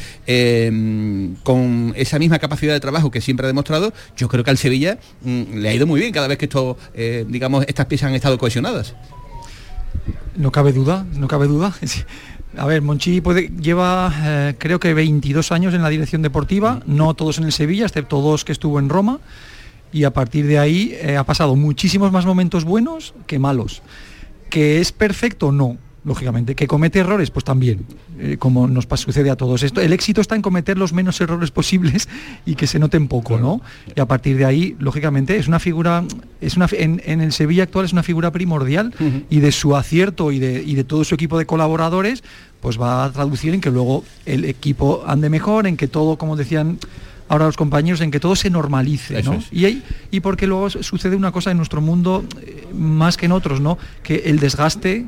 Speaker 10: con esa misma capacidad de trabajo que siempre ha demostrado, yo creo que al Sevilla mmm, le ha ido muy bien cada vez que esto, eh, digamos, estas piezas han estado cohesionadas.
Speaker 17: No cabe duda, no cabe duda. [LAUGHS] A ver, Monchi puede, lleva eh, creo que 22 años en la dirección deportiva, no todos en el Sevilla, excepto dos que estuvo en Roma, y a partir de ahí eh, ha pasado muchísimos más momentos buenos que malos. ¿Que es perfecto? No, lógicamente. ¿Que comete errores? Pues también, eh, como nos sucede a todos. Esto, el éxito está en cometer los menos errores posibles y que se noten poco, ¿no? Y a partir de ahí, lógicamente, es una figura, es una, en, en el Sevilla actual es una figura primordial uh -huh. y de su acierto y de, y de todo su equipo de colaboradores, pues va a traducir en que luego el equipo ande mejor, en que todo, como decían ahora los compañeros, en que todo se normalice, ¿no? Y, hay, y porque luego sucede una cosa en nuestro mundo, eh, más que en otros, ¿no? Que el desgaste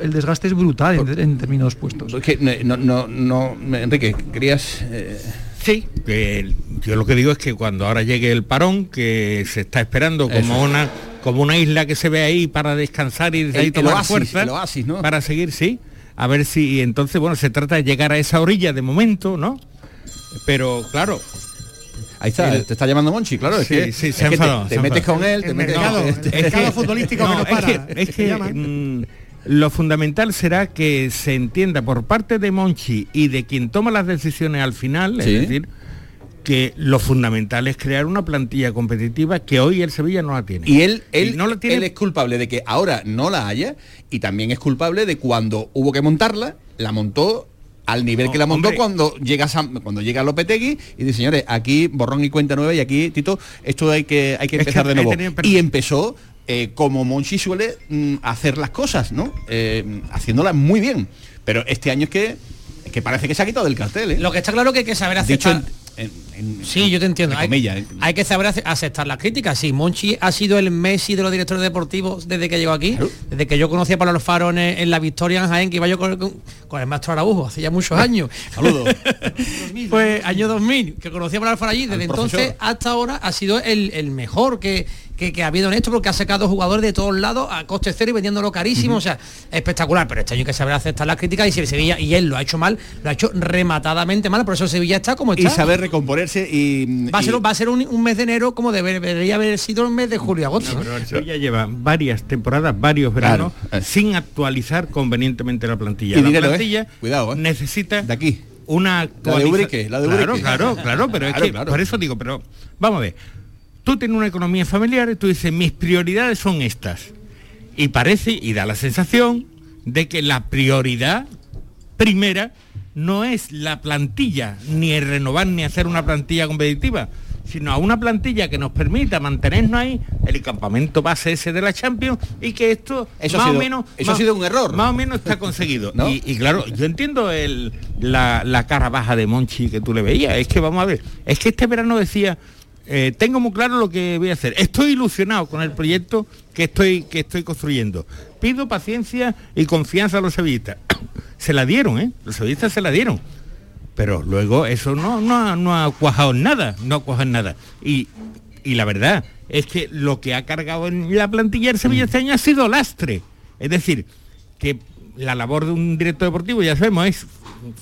Speaker 17: el desgaste es brutal en, en determinados puestos.
Speaker 10: Es que no, no, no, Enrique, querías... Eh...
Speaker 16: Sí, que yo lo que digo es que cuando ahora llegue el parón, que se está esperando como Eso. una como una isla que se ve ahí para descansar y de ahí tomar
Speaker 10: el oasis,
Speaker 16: fuerza
Speaker 10: el oasis, ¿no?
Speaker 16: para seguir, sí. A ver si entonces, bueno, se trata de llegar a esa orilla de momento, ¿no? Pero claro,
Speaker 10: Ahí está, el, te está llamando Monchi, claro, es
Speaker 16: sí,
Speaker 10: que,
Speaker 16: sí,
Speaker 10: es que
Speaker 16: enfadado,
Speaker 10: te, te metes con él, te metes
Speaker 12: mercado,
Speaker 10: con
Speaker 12: el mercado futbolístico [LAUGHS] no, que no para.
Speaker 16: Es que, es que mm, lo fundamental será que se entienda por parte de Monchi y de quien toma las decisiones al final,
Speaker 10: Sí.
Speaker 16: es decir, que lo fundamental es crear una plantilla competitiva que hoy el Sevilla no la tiene.
Speaker 10: Y él, él,
Speaker 16: no la tiene
Speaker 10: él es culpable de que ahora no la haya y también es culpable de cuando hubo que montarla, la montó al nivel
Speaker 16: No,
Speaker 10: que la montó
Speaker 16: hombre.
Speaker 10: cuando llega Sam- cuando llega Lopetegui y dice señores aquí borrón y cuenta nueva y aquí Tito esto hay que hay que
Speaker 16: Es que
Speaker 10: empezar de nuevo
Speaker 16: tenido-
Speaker 10: y empezó eh, como Monchi suele mm, hacer las cosas no Eh, haciéndolas muy bien pero este año es que es que parece que se ha quitado del cartel ¿eh?
Speaker 18: Lo que está claro que hay que saber
Speaker 10: dicho
Speaker 18: aceptar.
Speaker 10: en, en- en-
Speaker 18: Sí, yo te entiendo. Hay, que saber ace- aceptar las críticas. Sí, Monchi ha sido el Messi de los directores deportivos desde que llegó aquí. Desde que yo conocí a Pablo Alfaro en, en la Victoria en Jaén, que iba yo con, con- con el maestro Araujo hace ya muchos [LAUGHS] años.
Speaker 10: Saludos. [LAUGHS]
Speaker 18: pues año 2000, que conocí a Pablo Alfaro allí. Desde entonces hasta ahora ha sido el, el mejor que, que, que ha habido en esto porque ha sacado jugadores de todos lados a coste cero y vendiéndolo carísimo. O sea, espectacular. Pero este año hay que saber aceptar las críticas y si el Sevilla, y él lo ha hecho mal, lo ha hecho rematadamente mal. Por eso el Sevilla está como
Speaker 10: y
Speaker 18: está.
Speaker 10: saber recomponerse y
Speaker 18: Va a
Speaker 10: y-
Speaker 18: ser, va a ser un, un mes de enero como debe- debería haber sido el mes de julio y agosto.
Speaker 16: No, pero el Sevilla lleva varias temporadas, varios veranos, sin actualizar convenientemente la plantilla.
Speaker 10: Y
Speaker 16: la
Speaker 10: dinero, ¿eh?
Speaker 16: plantilla
Speaker 10: Cuidado, ¿eh?
Speaker 16: necesita
Speaker 10: de aquí
Speaker 16: una
Speaker 10: La de Ubrique, la de
Speaker 16: claro,
Speaker 10: Ubrique.
Speaker 16: claro, claro, pero
Speaker 10: Claro,
Speaker 16: es que
Speaker 10: claro.
Speaker 16: por eso digo, pero vamos a ver. Tú tienes una economía familiar y tú dices, mis prioridades son estas. Y parece, y da la sensación, de que la prioridad primera no es la plantilla, ni el renovar ni hacer una plantilla competitiva, sino a una plantilla que nos permita mantenernos ahí, el campamento base ese de la Champions, y que esto
Speaker 10: Eso ha
Speaker 16: más
Speaker 10: sido-
Speaker 16: o menos
Speaker 10: eso ha sido un error.
Speaker 16: Más o menos está conseguido. [LAUGHS]
Speaker 10: ¿No?
Speaker 16: y, y claro, yo entiendo el, la, la cara baja de Monchi que tú le veías. Es que vamos a ver, es que este verano decía eh, tengo muy claro lo que voy a hacer. Estoy ilusionado con el proyecto que estoy, que estoy construyendo. Pido paciencia y confianza a los sevillistas. [COUGHS] se la dieron, ¿eh? Los sevillistas se la dieron. Pero luego eso no, no, no ha cuajado nada, no ha cuajado nada. Y, y la verdad es que lo que ha cargado en la plantilla del Sevilla este año ha sido lastre. Es decir, que la labor de un director deportivo, ya sabemos, es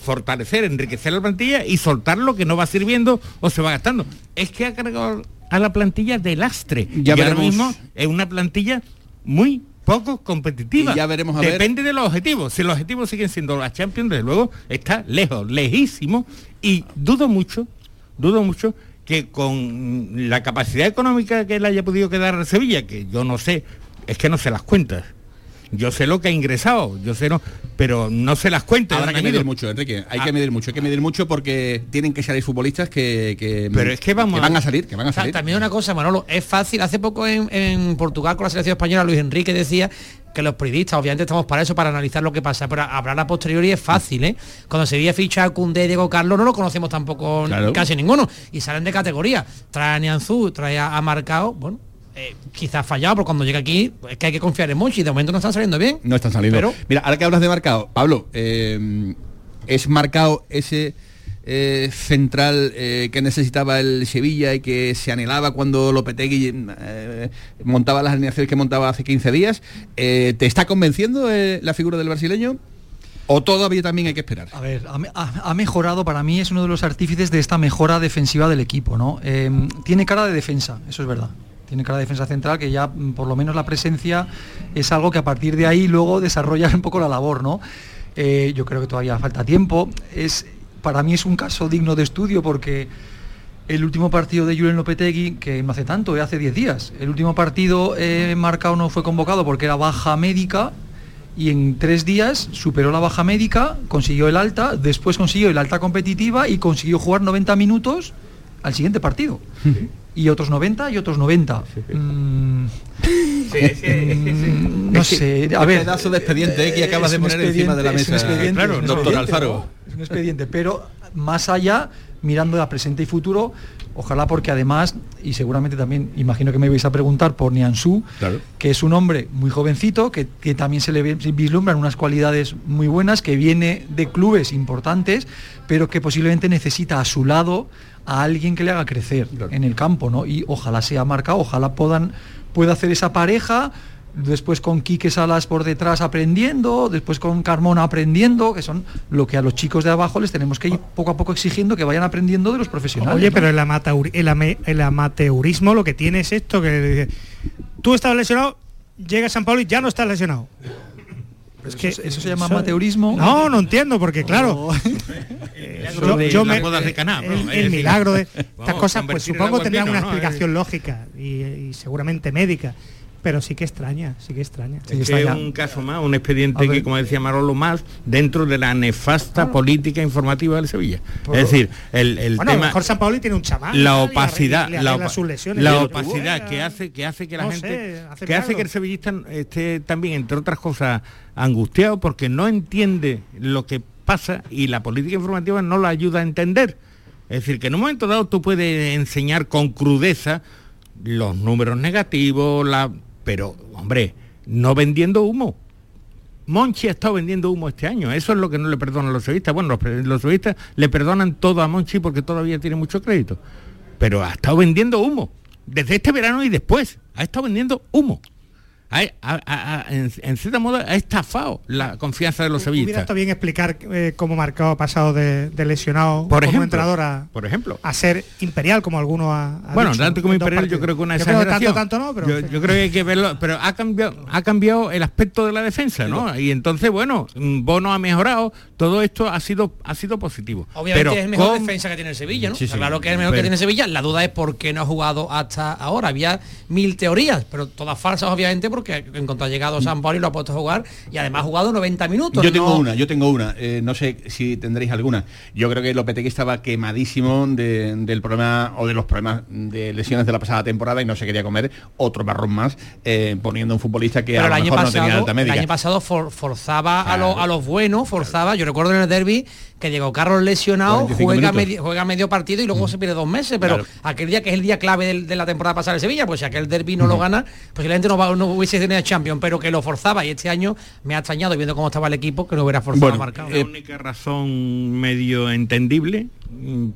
Speaker 16: fortalecer, enriquecer la plantilla y soltar lo que no va sirviendo o se va gastando. Es que ha cargado a la plantilla de lastre.
Speaker 10: Ya
Speaker 16: y ahora
Speaker 10: veremos.
Speaker 16: mismo es una plantilla muy poco competitiva.
Speaker 10: Y ya veremos a ver-
Speaker 16: Depende de los objetivos. Si los objetivos siguen siendo la Champions, desde luego está lejos, lejísimo. Y dudo mucho, dudo mucho que con la capacidad económica que le haya podido quedar a Sevilla, que yo no sé, es que no sé las cuentas. Yo sé lo que ha ingresado, yo sé no, pero no sé las cuentas.
Speaker 10: Habrá que medir mucho, Enrique. Hay
Speaker 16: Ah.
Speaker 10: que medir mucho, hay que medir mucho porque tienen que salir futbolistas que, que-
Speaker 18: Pero es que vamos
Speaker 10: van
Speaker 18: a-
Speaker 10: salir, que van a salir.
Speaker 18: también una cosa, Manolo, es fácil. Hace poco en, en Portugal con la selección española, Luis Enrique decía que los periodistas, obviamente estamos para eso, para analizar lo que pasa, pero hablar a posteriori es fácil, ¿eh? Cuando se veía ficha Cundé, Diego Carlos, no lo conocemos tampoco
Speaker 10: Claro.
Speaker 18: casi ninguno. Y salen de categoría. Trae a Nianzú, trae a, a Marcao, bueno, eh, quizás fallado, pero cuando llega aquí es que hay que confiar en Monchi. De momento no están saliendo bien.
Speaker 10: No están saliendo.
Speaker 18: Pero-
Speaker 10: Mira, ahora que hablas de marcado, Pablo, eh, es marcado ese eh, central eh, que necesitaba el Sevilla y que se anhelaba cuando Lopetegui eh, montaba las alineaciones que montaba hace 15 días. Eh, ¿Te está convenciendo eh, la figura del brasileño? ¿O todavía también hay que esperar?
Speaker 17: A ver, ha, ha- ha mejorado, para mí es uno de los artífices de esta mejora defensiva del equipo, ¿no? Eh, tiene cara de defensa, eso es verdad. Tiene cara de defensa central que ya mm, por lo menos la presencia es algo que a partir de ahí luego [LAUGHS] desarrolla un poco la labor, ¿no? Eh, yo creo que todavía falta tiempo. Es, para mí es un caso digno de estudio porque el último partido de Julen Lopetegui, que no hace tanto, eh, hace 10 días, el último partido eh, marcado no fue convocado porque era baja médica y en tres días superó la baja médica, consiguió el alta, después consiguió el alta competitiva y consiguió jugar 90 minutos al siguiente partido. Y otros 90 y otros 90. Mm, mm, no sé, a ver.
Speaker 10: pedazo de expediente, eh, que acabas de poner encima de la
Speaker 17: expediente, es un
Speaker 10: mesa.
Speaker 17: expediente,
Speaker 10: Claro,
Speaker 17: es un
Speaker 10: doctor Alfaro.
Speaker 17: ¿no? Es un expediente, pero más allá, mirando a presente y futuro, ojalá porque además, y seguramente también, imagino que me vais a preguntar por Niansu, que es un hombre muy jovencito, que, que también se le vislumbran unas cualidades muy buenas, que viene de clubes importantes, pero que posiblemente necesita a su lado a alguien que le haga crecer en el campo, ¿no? Y ojalá sea marcado, ojalá puedan, pueda hacer esa pareja, después con Quique Salas por detrás aprendiendo, después con Carmona aprendiendo, que son lo que a los chicos de abajo les tenemos que ir poco a poco exigiendo que vayan aprendiendo de los profesionales.
Speaker 12: Oye,
Speaker 17: ¿no?
Speaker 12: pero el, amateur- el, ame- el amateurismo lo que tiene es esto, que dice, tú estás lesionado, llega San Pablo y ya no estás lesionado. Es
Speaker 17: eso, eso se llama amateurismo.
Speaker 12: No, no entiendo, porque claro, eh, yo, me-
Speaker 16: de Caná,
Speaker 12: el, milagro de [LAUGHS] estas cosas, pues supongo tendrán
Speaker 16: vino,
Speaker 12: una
Speaker 16: ¿no?
Speaker 12: explicación lógica y, y seguramente médica, pero sí que extraña, sí que extraña.
Speaker 16: Es que es un caso más, un expediente que, como decía Marolo, más dentro de la nefasta política informativa del Sevilla. Es decir, el, el
Speaker 12: bueno,
Speaker 16: tema...
Speaker 12: mejor San Paoli tiene un chamán.
Speaker 16: la opacidad,
Speaker 12: le
Speaker 16: la,
Speaker 12: arregla
Speaker 16: opa-
Speaker 12: sus lesiones.
Speaker 16: la opacidad que hace que hace que la
Speaker 12: No
Speaker 16: gente
Speaker 12: sé, hace
Speaker 16: que hace que el sevillista esté también entre otras cosas angustiado porque no entiende lo que pasa y la política informativa no lo ayuda a entender. Es decir, que en un momento dado tú puedes enseñar con crudeza los números negativos, la pero hombre, no vendiendo humo. Monchi ha estado vendiendo humo este año. Eso es lo que no le perdonan los sevillistas. Bueno, los, los le perdonan todo a Monchi porque todavía tiene mucho crédito. Pero ha estado vendiendo humo. Desde este verano y después. Ha estado vendiendo humo. Ha- ha- ha- ha- en, en cierta modo ha estafado la confianza de los
Speaker 12: Hubiera
Speaker 16: sevillistas.
Speaker 12: estado bien explicar eh, cómo Marcado ha pasado de, de lesionado
Speaker 16: Por
Speaker 12: como
Speaker 16: ejemplo,
Speaker 12: entrenador a,
Speaker 16: por ejemplo.
Speaker 12: a ser imperial como alguno ha, ha
Speaker 16: Bueno,
Speaker 12: dicho
Speaker 16: tanto como imperial yo creo que una
Speaker 12: Yo creo
Speaker 16: exageración.
Speaker 12: tanto, tanto no, pero
Speaker 16: yo, yo creo que hay que verlo, pero ha cambiado, ha cambiado el aspecto de la defensa, ¿no? Y entonces, bueno, mm, Bono ha mejorado, todo esto ha sido, ha sido positivo.
Speaker 18: Obviamente
Speaker 16: Pero
Speaker 18: es el mejor
Speaker 16: con-
Speaker 18: defensa que tiene el Sevilla, ¿no?
Speaker 16: Sí, sí.
Speaker 18: claro que es el mejor
Speaker 16: Pero-
Speaker 18: que tiene Sevilla. La duda es por qué no ha jugado hasta ahora. Había mil teorías, pero todas falsas, obviamente, porque en cuanto ha llegado San Pablo y lo ha puesto a jugar y además ha jugado 90 minutos.
Speaker 10: Yo tengo
Speaker 18: no-
Speaker 10: una, yo tengo una. Eh, no sé si tendréis alguna. Yo creo que Lopetegui estaba quemadísimo de- del problema o de los problemas de lesiones de la pasada temporada y no se quería comer otro marrón más eh, poniendo un futbolista que
Speaker 18: Pero
Speaker 10: a
Speaker 18: el
Speaker 10: lo
Speaker 18: año,
Speaker 10: mejor no tenía
Speaker 18: pasado,
Speaker 10: alta
Speaker 18: el
Speaker 10: médica.
Speaker 18: año pasado for- forzaba a los buenos, forzaba. Yo recuerdo en el derby que Diego Carlos lesionado
Speaker 10: 45
Speaker 18: juega juega medio partido y luego se pierde dos meses, pero
Speaker 10: Claro.
Speaker 18: aquel día que es el día clave de, la temporada pasada de Sevilla, pues si aquel derby no lo gana, posiblemente no, va, no hubiese tenido Champions, pero que lo forzaba y este año me ha extrañado viendo cómo estaba el equipo que no hubiera forzado a marcar.
Speaker 16: la única razón medio entendible mm,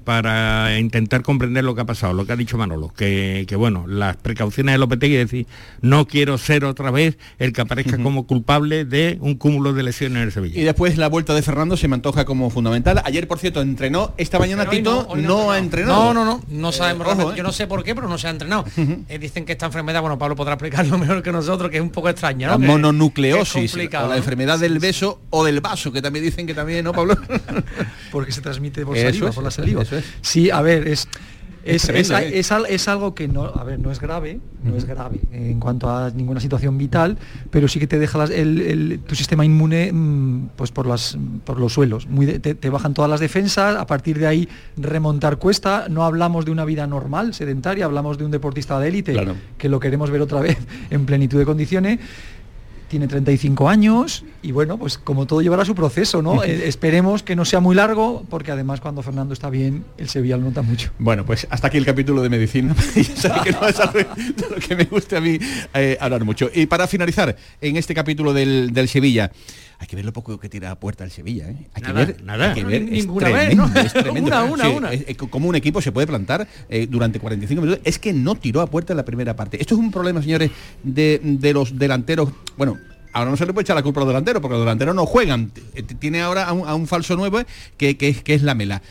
Speaker 16: para intentar comprender lo que ha pasado, lo que ha dicho Manolo, que, que, bueno, las precauciones de Lopetegui es decir, no quiero ser otra vez el que aparezca como culpable de un cúmulo de lesiones en el Sevilla.
Speaker 10: Y después la vuelta de Fernando se me antoja como fundamental. Ayer, por cierto, entrenó. Esta mañana
Speaker 18: Pero
Speaker 10: Tito
Speaker 18: no,
Speaker 10: no,
Speaker 18: no
Speaker 10: ha entrenado.
Speaker 18: No, no, no, no sabemos
Speaker 10: ojo,
Speaker 18: realmente.
Speaker 10: eh.
Speaker 18: Yo no sé por qué, pero no se ha entrenado. Eh, dicen que esta enfermedad, bueno, Pablo podrá explicarlo [LAUGHS] mejor que nosotros, que es un poco extraña,
Speaker 10: La
Speaker 18: ¿no? Es
Speaker 10: mononucleosis o la
Speaker 18: ¿no?
Speaker 10: enfermedad del beso o del vaso, que también dicen que también, ¿no, Pablo? [LAUGHS] [LAUGHS]
Speaker 17: porque se transmite por
Speaker 10: Eso
Speaker 17: saliva, por la saliva.
Speaker 10: eso es.
Speaker 17: Sí, a ver, es
Speaker 10: Es
Speaker 17: es, es-
Speaker 10: ¿eh?
Speaker 17: es al- es algo que no, a ver, no es grave, no es grave en cuanto a ninguna situación vital, pero sí que te deja las- el- el- tu sistema inmune mm, pues por las por los suelos, muy de- te, te bajan todas las defensas, a partir de ahí remontar cuesta, no hablamos de una vida normal, sedentaria, hablamos de un deportista de élite
Speaker 10: Claro.
Speaker 17: que lo queremos ver otra vez en plenitud de condiciones tiene 35 años y bueno, pues como todo llevará su proceso, ¿no? Eh, esperemos que no sea muy largo, porque además cuando Fernando está bien, el Sevilla lo nota mucho.
Speaker 10: Bueno, pues hasta aquí el capítulo de medicina. [LAUGHS] que no es algo de lo que me gusta a mí eh, hablar mucho. Y para finalizar, en este capítulo del, del Sevilla, hay que ver lo poco que tira a puerta el Sevilla. ¿eh? Hay
Speaker 16: Nada,
Speaker 10: que ver,
Speaker 16: nada.
Speaker 10: hay que ver, es
Speaker 18: Ninguna vez, ¿no?
Speaker 10: es tremendo.
Speaker 18: Una, una,
Speaker 10: Sí,
Speaker 18: una.
Speaker 10: es- es como un equipo se puede plantar eh, durante 45 minutos. Es que no tiró a puerta en la primera parte. Esto es un problema, señores, de, de los delanteros. Bueno, Ahora no se le puede echar la culpa a los delanteros, porque los delanteros no juegan. T- Tiene ahora a un, a un falso nuevo que, que, es- que es la mela.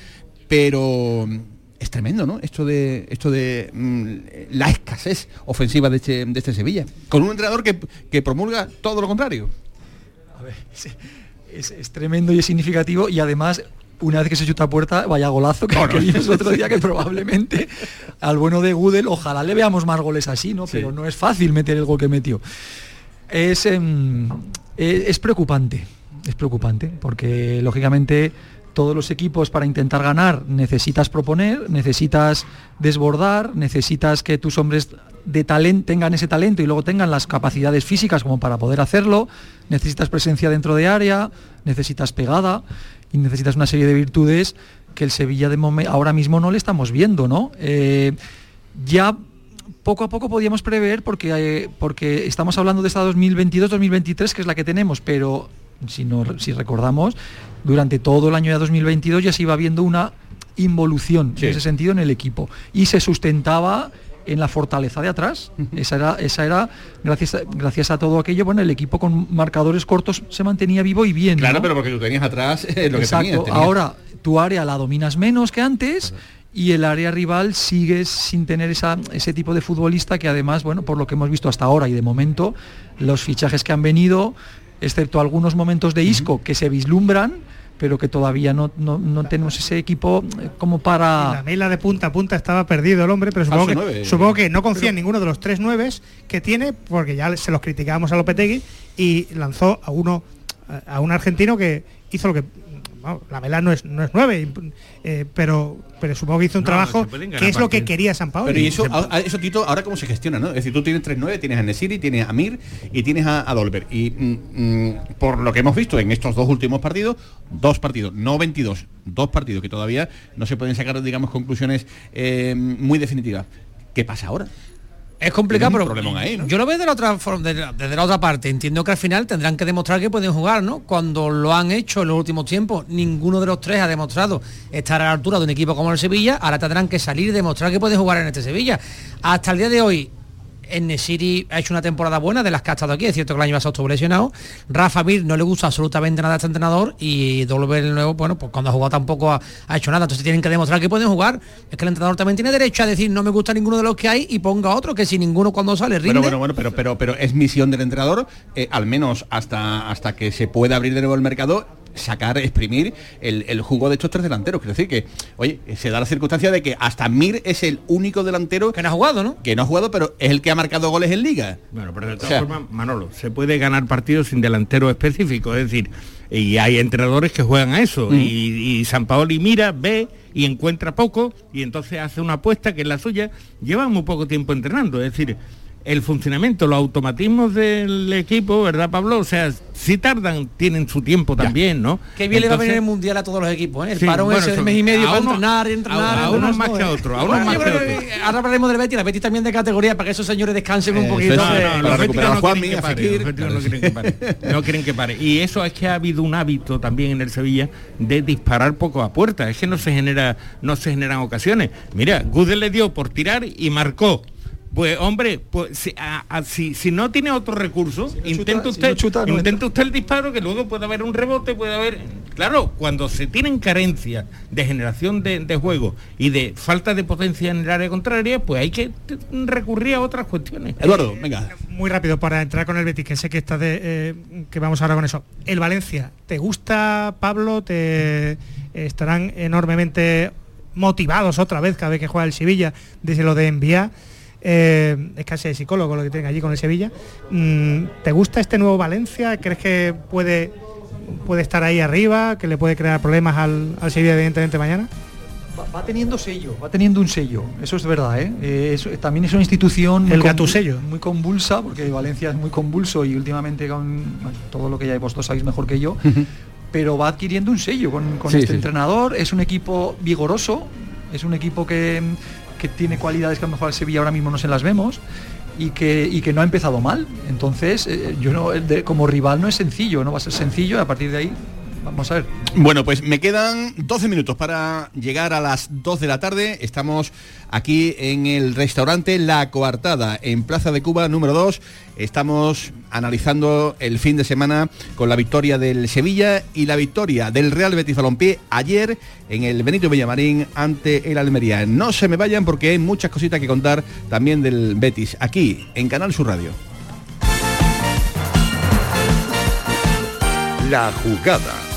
Speaker 10: Pero mm, es tremendo, ¿no? Esto de esto de mm, la escasez ofensiva de este, de este Sevilla. Con un entrenador que, que promulga todo lo contrario. [LAUGHS]
Speaker 17: Es, es tremendo y es significativo y además una vez que se chuta a puerta, vaya golazo que, que vimos el otro día que probablemente al bueno de Gudel, ojalá le veamos más goles así, ¿no? Pero no es fácil meter el gol que metió. Es, em, eh, es preocupante, es preocupante, porque lógicamente todos los equipos para intentar ganar necesitas proponer, necesitas desbordar, necesitas que tus hombres de talento tengan ese talento y luego tengan las capacidades físicas como para poder hacerlo, necesitas presencia dentro de área, necesitas pegada y necesitas una serie de virtudes que el Sevilla de ahora mismo no le estamos viendo, ¿no? Eh, ya poco a poco podíamos prever porque, eh, porque estamos hablando de esta 2022-2023 que es la que tenemos, pero si, no, si recordamos, durante todo el año de 2022 ya se iba viendo una involución
Speaker 10: Sí.
Speaker 17: en ese sentido en el equipo y se sustentaba en la fortaleza de atrás. Esa era, esa era gracias, a, gracias a todo aquello, bueno, el equipo con marcadores cortos se mantenía vivo y bien.
Speaker 10: Claro,
Speaker 17: ¿no?
Speaker 10: pero porque tú tenías atrás eh, lo que
Speaker 17: Exacto.
Speaker 10: tenías. tenías-
Speaker 17: Ahora tu área la dominas menos que antes y el área rival sigues sin tener esa, ese tipo de futbolista que además, bueno, por lo que hemos visto hasta ahora y de momento, los fichajes que han venido, excepto algunos momentos de Isco que se vislumbran, pero que todavía no, no, no tenemos ese equipo eh, como
Speaker 12: La
Speaker 17: para...
Speaker 12: mela de punta a punta estaba perdido el hombre, pero supongo, que, supongo que no confía en ninguno de los tres nueves que tiene, porque ya se los criticábamos a Lopetegui y lanzó a uno a un argentino que hizo lo que bueno, la mela no es no es nueve, eh, pero pero supongo que hizo un
Speaker 16: No,
Speaker 12: trabajo que es lo que quería San Paolo.
Speaker 10: Pero y eso, a- a- eso Tito, ahora cómo se gestiona, ¿no? Es decir, tú tienes 3-9, tienes a Nesiri, tienes a Mir y tienes a, a Dolber. Y mm, mm, por lo que hemos visto en estos dos últimos partidos, dos partidos, no 22, dos partidos que todavía no se pueden sacar, digamos, conclusiones eh, muy definitivas. ¿Qué pasa ahora?
Speaker 18: Es complicado, pero yo lo veo de la otra forma, de la- desde la otra parte. Entiendo que al final tendrán que demostrar que pueden jugar, ¿no? Cuando lo han hecho en los últimos tiempos, ninguno de los tres ha demostrado estar a la altura de un equipo como el Sevilla. Ahora tendrán que salir y demostrar que pueden jugar en este Sevilla. Hasta el día de hoy, en Nesiri ha hecho una temporada buena de las que ha estado aquí. Es cierto que el año pasado estuvo lesionado. Rafa Mir no le gusta absolutamente nada a este entrenador y Dolber nuevo, bueno, pues cuando ha jugado tampoco ha, hecho nada. Entonces tienen que demostrar que pueden jugar. Es que el entrenador también tiene derecho a decir no me gusta ninguno de los que hay y ponga otro que si ninguno cuando sale rinde.
Speaker 10: Bueno, bueno, bueno, pero, pero, pero es misión del entrenador, eh, al menos hasta, hasta que se pueda abrir de nuevo el mercado, sacar, exprimir el, el jugo de estos tres delanteros. Quiero decir que, oye, se da la circunstancia de que hasta Mir es el único delantero
Speaker 18: que no ha jugado, ¿no?
Speaker 10: Que no ha jugado, pero es el que ha marcado goles en liga.
Speaker 16: Bueno, pero de
Speaker 10: O
Speaker 16: todas
Speaker 10: sea,
Speaker 16: formas, Manolo, se puede ganar partidos sin delantero específico, es decir, y hay entrenadores que juegan a eso,
Speaker 10: Mm.
Speaker 16: y, y San Paoli mira, ve y encuentra poco, y entonces hace una apuesta que es la suya, lleva muy poco tiempo entrenando, es decir, el funcionamiento, los automatismos del equipo, ¿verdad, Pablo? O sea, si tardan, tienen su tiempo también, ¿no?
Speaker 18: Qué bien le va a venir el mundial a todos los equipos, ¿eh? El
Speaker 16: Sí,
Speaker 18: parón
Speaker 16: bueno,
Speaker 18: ese de
Speaker 16: son-
Speaker 18: mes y medio
Speaker 16: a
Speaker 18: para
Speaker 16: uno-
Speaker 18: entrenar y entrenar.
Speaker 16: a- a unos más
Speaker 18: ¿no?
Speaker 16: que a otros, a unos más que otros.
Speaker 18: Ahora hablaremos del Betis, la Betis también de categoría para que esos señores descansen un poquito.
Speaker 16: No,
Speaker 18: que-
Speaker 16: no, los no quieren que
Speaker 10: a
Speaker 16: pare, los no quieren que pare. No quieren que pare. Y eso es que ha habido un hábito también en el Sevilla de disparar poco a puerta. Es que no se genera, no se generan ocasiones. Mira, Gudel le dio por tirar y marcó. Pues hombre, pues si, a- a- si, si no tiene otro recurso, intenta
Speaker 17: si
Speaker 16: usted,
Speaker 17: no chuta, no
Speaker 16: intenta usted el disparo que luego puede haber un rebote, puede haber. Claro, cuando se tienen carencias de generación de, de juego y de falta de potencia en el área contraria, pues hay que recurrir a otras cuestiones.
Speaker 10: Eduardo, venga.
Speaker 12: Muy rápido para entrar con el Betis, que sé que está de, eh, que vamos ahora con eso. El Valencia, ¿te gusta Pablo? ¿Te estarán enormemente motivados otra vez cada vez que juega el Sevilla desde lo de enviar? Eh, es casi de psicólogo lo que tienen allí con el Sevilla. Mm, ¿Te gusta este nuevo Valencia? ¿Crees que puede, puede estar ahí arriba? ¿Que le puede crear problemas al, al Sevilla evidentemente mañana?
Speaker 17: Va, teniendo sello, va teniendo un sello, eso es verdad, ¿eh? Eh, eso- también es una institución muy
Speaker 12: El
Speaker 17: convul-
Speaker 12: gatusello.
Speaker 17: muy convulsa, porque Valencia es muy convulso y últimamente con bueno, todo lo que ya vosotros sabéis mejor que yo, pero va adquiriendo un sello con, con
Speaker 10: Sí,
Speaker 17: este
Speaker 10: sí.
Speaker 17: entrenador, es un equipo vigoroso, es un equipo que, que tiene cualidades que a lo mejor al Sevilla ahora mismo no se las vemos. Y que, y que no ha empezado mal. Entonces, eh, yo no, como rival no es sencillo, no va a ser sencillo a partir de ahí, vamos a ver.
Speaker 10: Bueno, pues me quedan 12 minutos para llegar a las 2 de la tarde. Estamos aquí en el restaurante La Coartada, en Plaza de Cuba número 2. Estamos analizando el fin de semana con la victoria del Sevilla y la victoria del Real Betis Balompié ayer en el Benito Villamarín ante el Almería. No se me vayan porque hay muchas cositas que contar también del Betis aquí en Canal Sur Radio.
Speaker 22: La jugada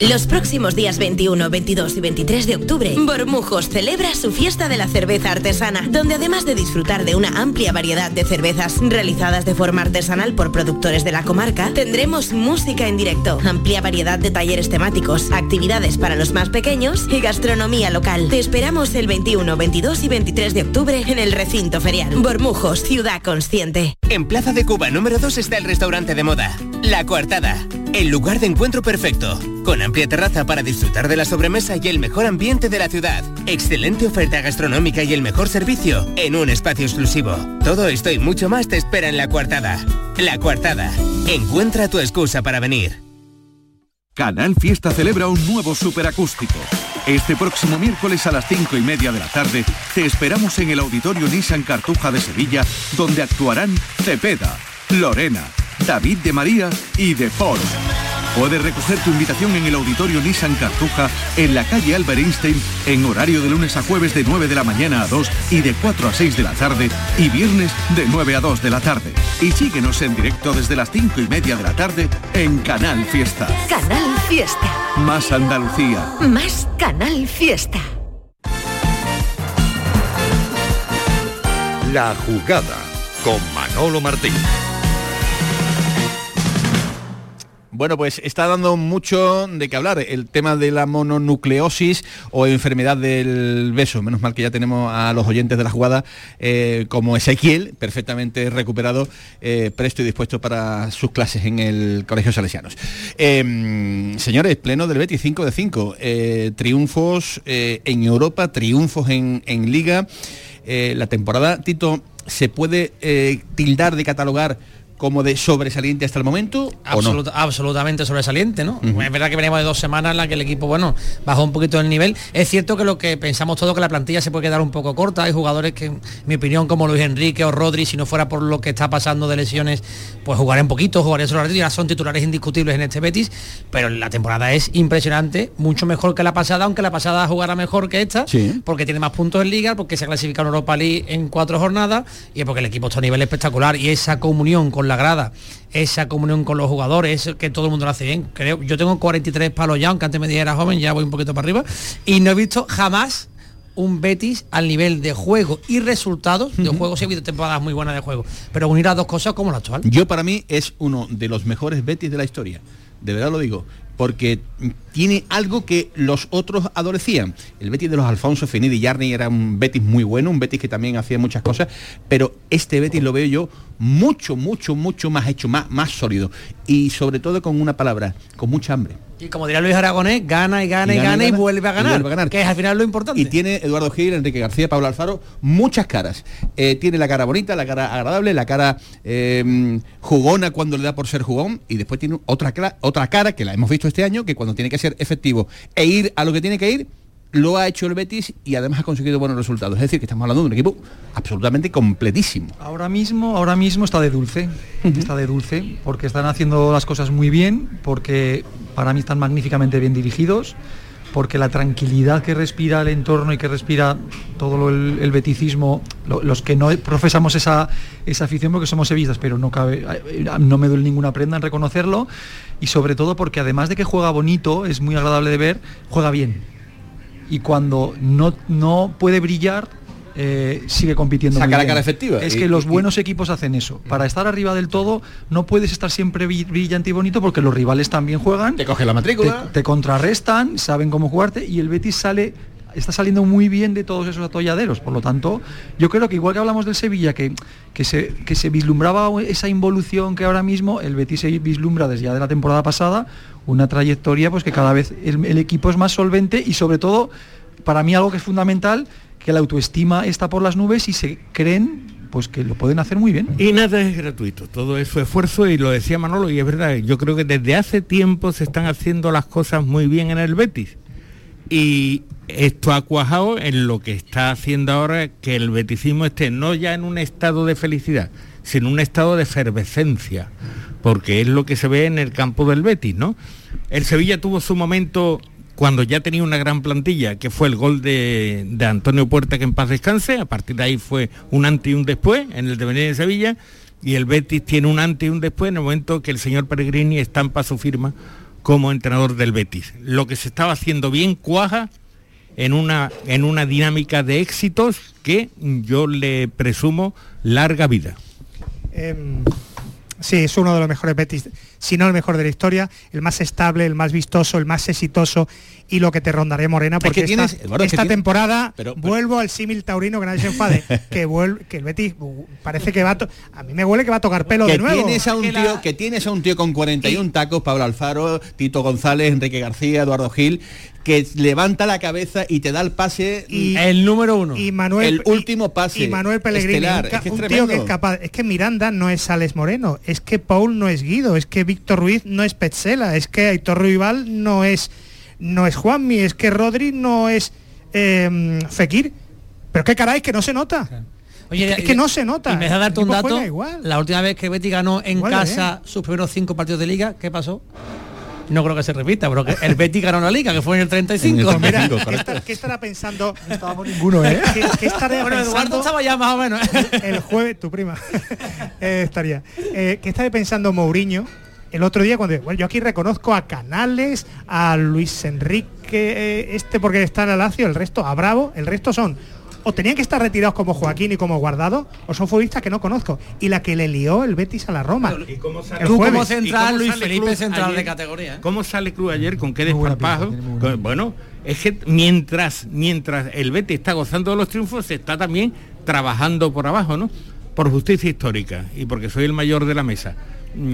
Speaker 24: Los próximos días 21, 22 y 23 de octubre, Bormujos celebra su fiesta de la cerveza artesana, donde además de disfrutar de una amplia variedad de cervezas realizadas de forma artesanal por productores de la comarca, tendremos música en directo, amplia variedad de talleres temáticos, actividades para los más pequeños y gastronomía local. Te esperamos el 21, 22 y 23 de octubre en el recinto ferial. Bormujos, ciudad consciente.
Speaker 25: En Plaza de Cuba número 2 está el restaurante de moda, La Coartada, el lugar de encuentro perfecto, con amplia terraza para disfrutar de la sobremesa y el mejor ambiente de la ciudad, excelente oferta gastronómica y el mejor servicio en un espacio exclusivo. Todo esto y mucho más te espera en La Coartada. La Coartada, encuentra tu excusa para venir.
Speaker 26: Canal Fiesta celebra un nuevo superacústico. Este próximo miércoles a las cinco y media de la tarde te esperamos en el Auditorio Nissan Cartuja de Sevilla, donde actuarán Cepeda, Lorena, David de María y De Paul. Puedes recoger tu invitación en el Auditorio Nissan Cartuja en la calle Albert Einstein en horario de lunes a jueves de 9 de la mañana a 2 y de 4 a 6 de la tarde y viernes de 9 a 2 de la tarde. Y síguenos en directo desde las 5 y media de la tarde en Canal Fiesta.
Speaker 4: Canal Fiesta.
Speaker 26: Más Andalucía.
Speaker 4: Más Canal Fiesta.
Speaker 22: La jugada con Manolo Martín.
Speaker 10: Bueno, pues está dando mucho de qué hablar el tema de la mononucleosis o enfermedad del beso. Menos mal que ya tenemos a los oyentes de la jugada eh, como Ezequiel, perfectamente recuperado, eh, presto y dispuesto para sus clases en el Colegio Salesianos. Eh, señores, pleno del Betis 5 de 5. eh, triunfos en Europa, triunfos en, Liga. La temporada, Tito, ¿se puede tildar de catalogar como de sobresaliente hasta el momento?
Speaker 18: absolutamente sobresaliente, ¿no? Es verdad que venimos de dos semanas en las que el equipo, bueno, bajó un poquito el nivel. Es cierto que lo que pensamos todos que la plantilla se puede quedar un poco corta. Hay jugadores que, en mi opinión, como Luis Enrique o Rodri, si no fuera por lo que está pasando de lesiones, pues jugarían poquito, jugarían solo ya son titulares indiscutibles en este Betis, pero la temporada es impresionante, mucho mejor que la pasada, aunque la pasada jugará mejor que esta,
Speaker 10: Sí.
Speaker 18: porque tiene más puntos en liga, porque se ha clasificado en Europa League en cuatro jornadas y porque el equipo está a nivel espectacular y esa comunión con con la grada, esa comunión con los jugadores, que todo el mundo lo hace bien. Creo, yo tengo 43 palos ya, aunque antes me dijera joven, ya voy un poquito para arriba, y no he visto jamás un Betis al nivel de juego y resultados, de juego sí ha habido temporadas muy buenas de juego, pero unir a dos cosas como la actual.
Speaker 10: Yo para mí es uno de los mejores Betis de la historia. De verdad lo digo. Porque tiene algo que los otros adolecían. El Betis de los Alfonso, Finidi y Yarni era un Betis muy bueno, un Betis que también hacía muchas cosas, pero este Betis lo veo yo mucho, mucho, mucho más hecho, más, más sólido. Y sobre todo con una palabra, con mucha hambre.
Speaker 18: Y como diría Luis Aragonés, gana y gana y, gana, y, vuelve a ganar,
Speaker 10: vuelve a ganar.
Speaker 18: que es al final lo importante.
Speaker 10: Y tiene Eduardo Gil, Enrique García, Pablo Alfaro, muchas caras. Eh, tiene la cara bonita, la cara agradable, la cara eh, jugona cuando le da por ser jugón, y después tiene otra, otra cara que la hemos visto este año, que cuando tiene que ser efectivo e ir a lo que tiene que ir, lo ha hecho el Betis y además ha conseguido buenos resultados. Es decir, que estamos hablando de un equipo absolutamente completísimo.
Speaker 17: Ahora mismo, ahora mismo está de dulce, está de dulce, porque están haciendo las cosas muy bien, porque para mí están magníficamente bien dirigidos, porque la tranquilidad que respira el entorno y que respira todo lo- el, el beticismo, lo- los que no profesamos esa, esa afición porque somos sevillistas, pero no cabe, eh, no me duele ninguna prenda en reconocerlo, y sobre todo porque además de que juega bonito, es muy agradable de ver, juega bien. Y cuando no, no puede brillar, eh, sigue compitiendo.
Speaker 10: Saca
Speaker 17: muy
Speaker 10: la
Speaker 17: bien.
Speaker 10: cara efectiva.
Speaker 17: Es
Speaker 10: Y-
Speaker 17: que los
Speaker 10: y-
Speaker 17: buenos equipos hacen eso. Para estar arriba del todo, no puedes estar siempre bri- brillante y bonito porque los rivales también juegan.
Speaker 10: Te coge la matrícula.
Speaker 17: Te, te contrarrestan, saben cómo jugarte y el Betis sale está saliendo muy bien de todos esos atolladeros. Por lo tanto, yo creo que igual que hablamos del Sevilla, que, que, se, que se vislumbraba esa involución que ahora mismo el Betis se vislumbra desde ya de la temporada pasada, una trayectoria pues que cada vez el, equipo es más solvente y sobre todo, para mí algo que es fundamental, que la autoestima está por las nubes y se creen pues que lo pueden hacer muy bien.
Speaker 16: Y nada es gratuito, todo es su esfuerzo y lo decía Manolo y es verdad, yo creo que desde hace tiempo se están haciendo las cosas muy bien en el Betis. Y esto ha cuajado en lo que está haciendo ahora que el beticismo esté no ya en un estado de felicidad, sino un estado de efervescencia, porque es lo que se ve en el campo del Betis, ¿no? El Sevilla tuvo su momento cuando ya tenía una gran plantilla, que fue el gol de, de Antonio Puerta, que en paz descanse, a partir de ahí fue un antes y un después en el devenir de Sevilla, y el Betis tiene un antes y un después en el momento que el señor Pellegrini estampa su firma como entrenador del Betis. Lo que se estaba haciendo bien cuaja en una, en una dinámica de éxitos que yo le presumo larga vida.
Speaker 12: Em, sí, es uno de los mejores Betis, si no el mejor de la historia, el más estable, el más vistoso, el más exitoso y lo que te rondaré Morena, porque
Speaker 10: que
Speaker 12: esta,
Speaker 10: tienes- Eduardo, es que
Speaker 12: esta
Speaker 10: tienes-
Speaker 12: temporada
Speaker 10: pero- pero-
Speaker 12: vuelvo al símil taurino que nadie se enfade, [LAUGHS] que vuelve, que el Betis uh, parece que va a to- a mí me huele que va a tocar pelo
Speaker 10: que
Speaker 12: de nuevo.
Speaker 10: tienes a un tío que tienes a un tío con 41 tacos Pablo Alfaro Tito González Enrique García Eduardo Gil que levanta la cabeza y te da el pase
Speaker 12: Y-
Speaker 18: el número uno
Speaker 12: y Manuel
Speaker 10: el último pase
Speaker 12: y Manuel Pellegrini,
Speaker 10: estelar.
Speaker 12: un,
Speaker 10: Es que es
Speaker 12: un tío que es capaz, es que Miranda no es Alex Moreno, es que Paul no es Guido, es que Víctor Ruiz no es Petzela, es que Aitor Ruibal no es no es Juanmi, es que Rodri no es eh, Fekir. Pero qué caray, que no se nota.
Speaker 18: Oye,
Speaker 12: es que no se nota.
Speaker 18: Y me darte un dato. La última vez que Betty ganó en
Speaker 12: Igual,
Speaker 18: casa sus primeros cinco partidos de liga, ¿qué pasó? No creo que se repita, pero que el Betty ganó la liga, que fue en el 35.
Speaker 12: Pues mira, ¿qué, está- qué estará pensando? No
Speaker 17: estábamos ninguno, ¿eh?
Speaker 12: ¿Qué, qué estaría
Speaker 18: Bueno, Eduardo
Speaker 12: pensando
Speaker 18: estaba ya más o menos.
Speaker 12: el jueves, tu prima, [LAUGHS] eh, estaría. Eh, ¿Qué estaría pensando Mourinho el otro día cuando bueno, yo aquí reconozco a Canales, a Luis Enrique, eh, este porque está en el Lazio, el resto a Bravo, el resto son o tenían que estar retirados como Joaquín y como Guardado, o son futbolistas que no conozco. Y la que le lió el Betis a la Roma.
Speaker 16: ¿Y cómo sale-
Speaker 12: El
Speaker 18: Tú
Speaker 12: jueves.
Speaker 18: como central,
Speaker 16: ¿Y cómo
Speaker 18: Luis
Speaker 16: sale
Speaker 18: Felipe
Speaker 16: Cruz
Speaker 18: central
Speaker 16: ayer?
Speaker 18: de categoría. ¿eh?
Speaker 16: ¿Cómo sale Cruz ayer? ¿Con qué desparpajo? Con- Bueno, es que mientras, mientras el Betis está gozando de los triunfos, se está también trabajando por abajo, ¿no? Por justicia histórica y porque soy el mayor de la mesa.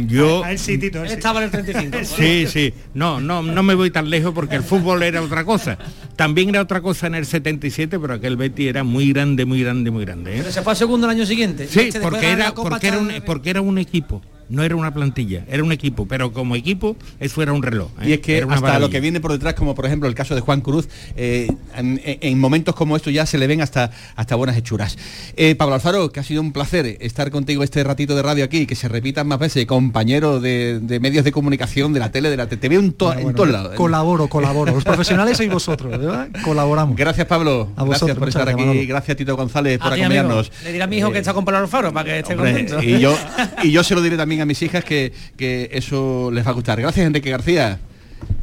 Speaker 16: Yo
Speaker 12: A él sí, Tito, él
Speaker 18: Él
Speaker 12: sí.
Speaker 18: estaba en el 35. [LAUGHS]
Speaker 16: Sí, sí. No, no, no me voy tan lejos porque el fútbol era otra cosa. También era otra cosa en el 77, pero aquel Betty era muy grande, muy grande, muy grande. ¿eh?
Speaker 18: Pero se fue a segundo el año siguiente.
Speaker 16: Sí, porque era,
Speaker 18: Copa
Speaker 16: porque, era un,
Speaker 18: Chávez.
Speaker 16: porque era un equipo. No era una plantilla, era un equipo, pero como equipo eso era un reloj. ¿eh?
Speaker 10: Y es que hasta
Speaker 16: maravilla.
Speaker 10: lo que viene por detrás, como por ejemplo el caso de Juan Cruz, eh, en, en momentos como estos ya se le ven hasta, hasta buenas hechuras. Eh, Pablo Alfaro, que ha sido un placer estar contigo este ratito de radio aquí, que se repitan más veces, compañero de, de medios de comunicación, de la tele, de la te veo en, to- en todos lados.
Speaker 17: Colaboro, colaboro. Los [LAUGHS] profesionales sois vosotros, ¿verdad? Colaboramos.
Speaker 10: Gracias Pablo,
Speaker 17: A
Speaker 10: gracias
Speaker 17: vosotros,
Speaker 10: por estar aquí,
Speaker 17: gracias, Manolo.
Speaker 10: gracias Tito González por
Speaker 18: A ti, amigo.
Speaker 10: acompañarnos.
Speaker 18: Le dirá a mi hijo que está con Pablo Alfaro para que esté
Speaker 10: Hombre,
Speaker 18: contento.
Speaker 10: y yo [LAUGHS] y yo se lo diré también a mis hijas que, que eso les va a gustar. Gracias Enrique García.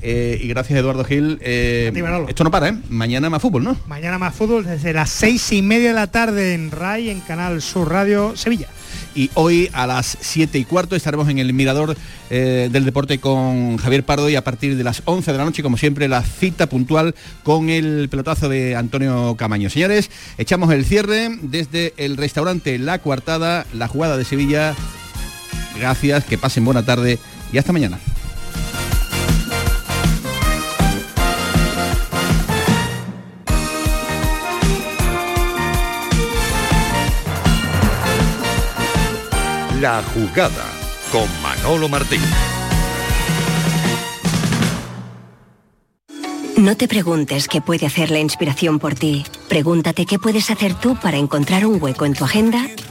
Speaker 10: eh, y gracias Eduardo Gil. Eh, esto no para, ¿eh? Mañana más fútbol, ¿no?
Speaker 12: Mañana más fútbol desde las seis y media de la tarde en RAI, en Canal Sur Radio Sevilla.
Speaker 10: Y hoy a las 7 y cuarto estaremos en el Mirador eh, del Deporte con Javier Pardo y a partir de las 11 de la noche, como siempre, la cita puntual con el pelotazo de Antonio Camaño. Señores, echamos el cierre desde el restaurante La Cuartada, la jugada de Sevilla. Gracias, que pasen buena tarde y hasta mañana.
Speaker 22: La jugada con Manolo Martín.
Speaker 7: No te preguntes qué puede hacer la inspiración por ti. Pregúntate qué puedes hacer tú para encontrar un hueco en tu agenda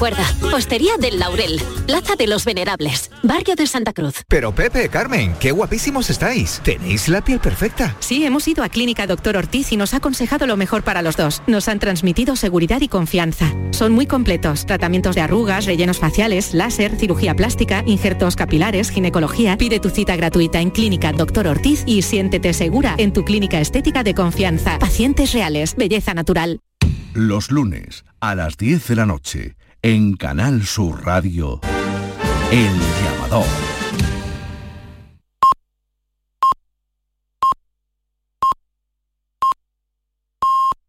Speaker 21: Recuerda, Hostería del Laurel, Plaza de los Venerables, Barrio de Santa Cruz.
Speaker 27: Pero Pepe, Carmen, qué guapísimos estáis. Tenéis la piel perfecta.
Speaker 28: Sí, hemos ido a Clínica Doctor Ortiz y nos ha aconsejado lo mejor para los dos. Nos han transmitido seguridad y confianza. Son muy completos. Tratamientos de arrugas, rellenos faciales, láser, cirugía plástica, injertos capilares, ginecología. Pide tu cita gratuita en Clínica Doctor Ortiz y siéntete segura en tu clínica estética de confianza. Pacientes reales, belleza natural.
Speaker 29: Los lunes a las 10 de la noche en Canal Sur Radio, El Llamador.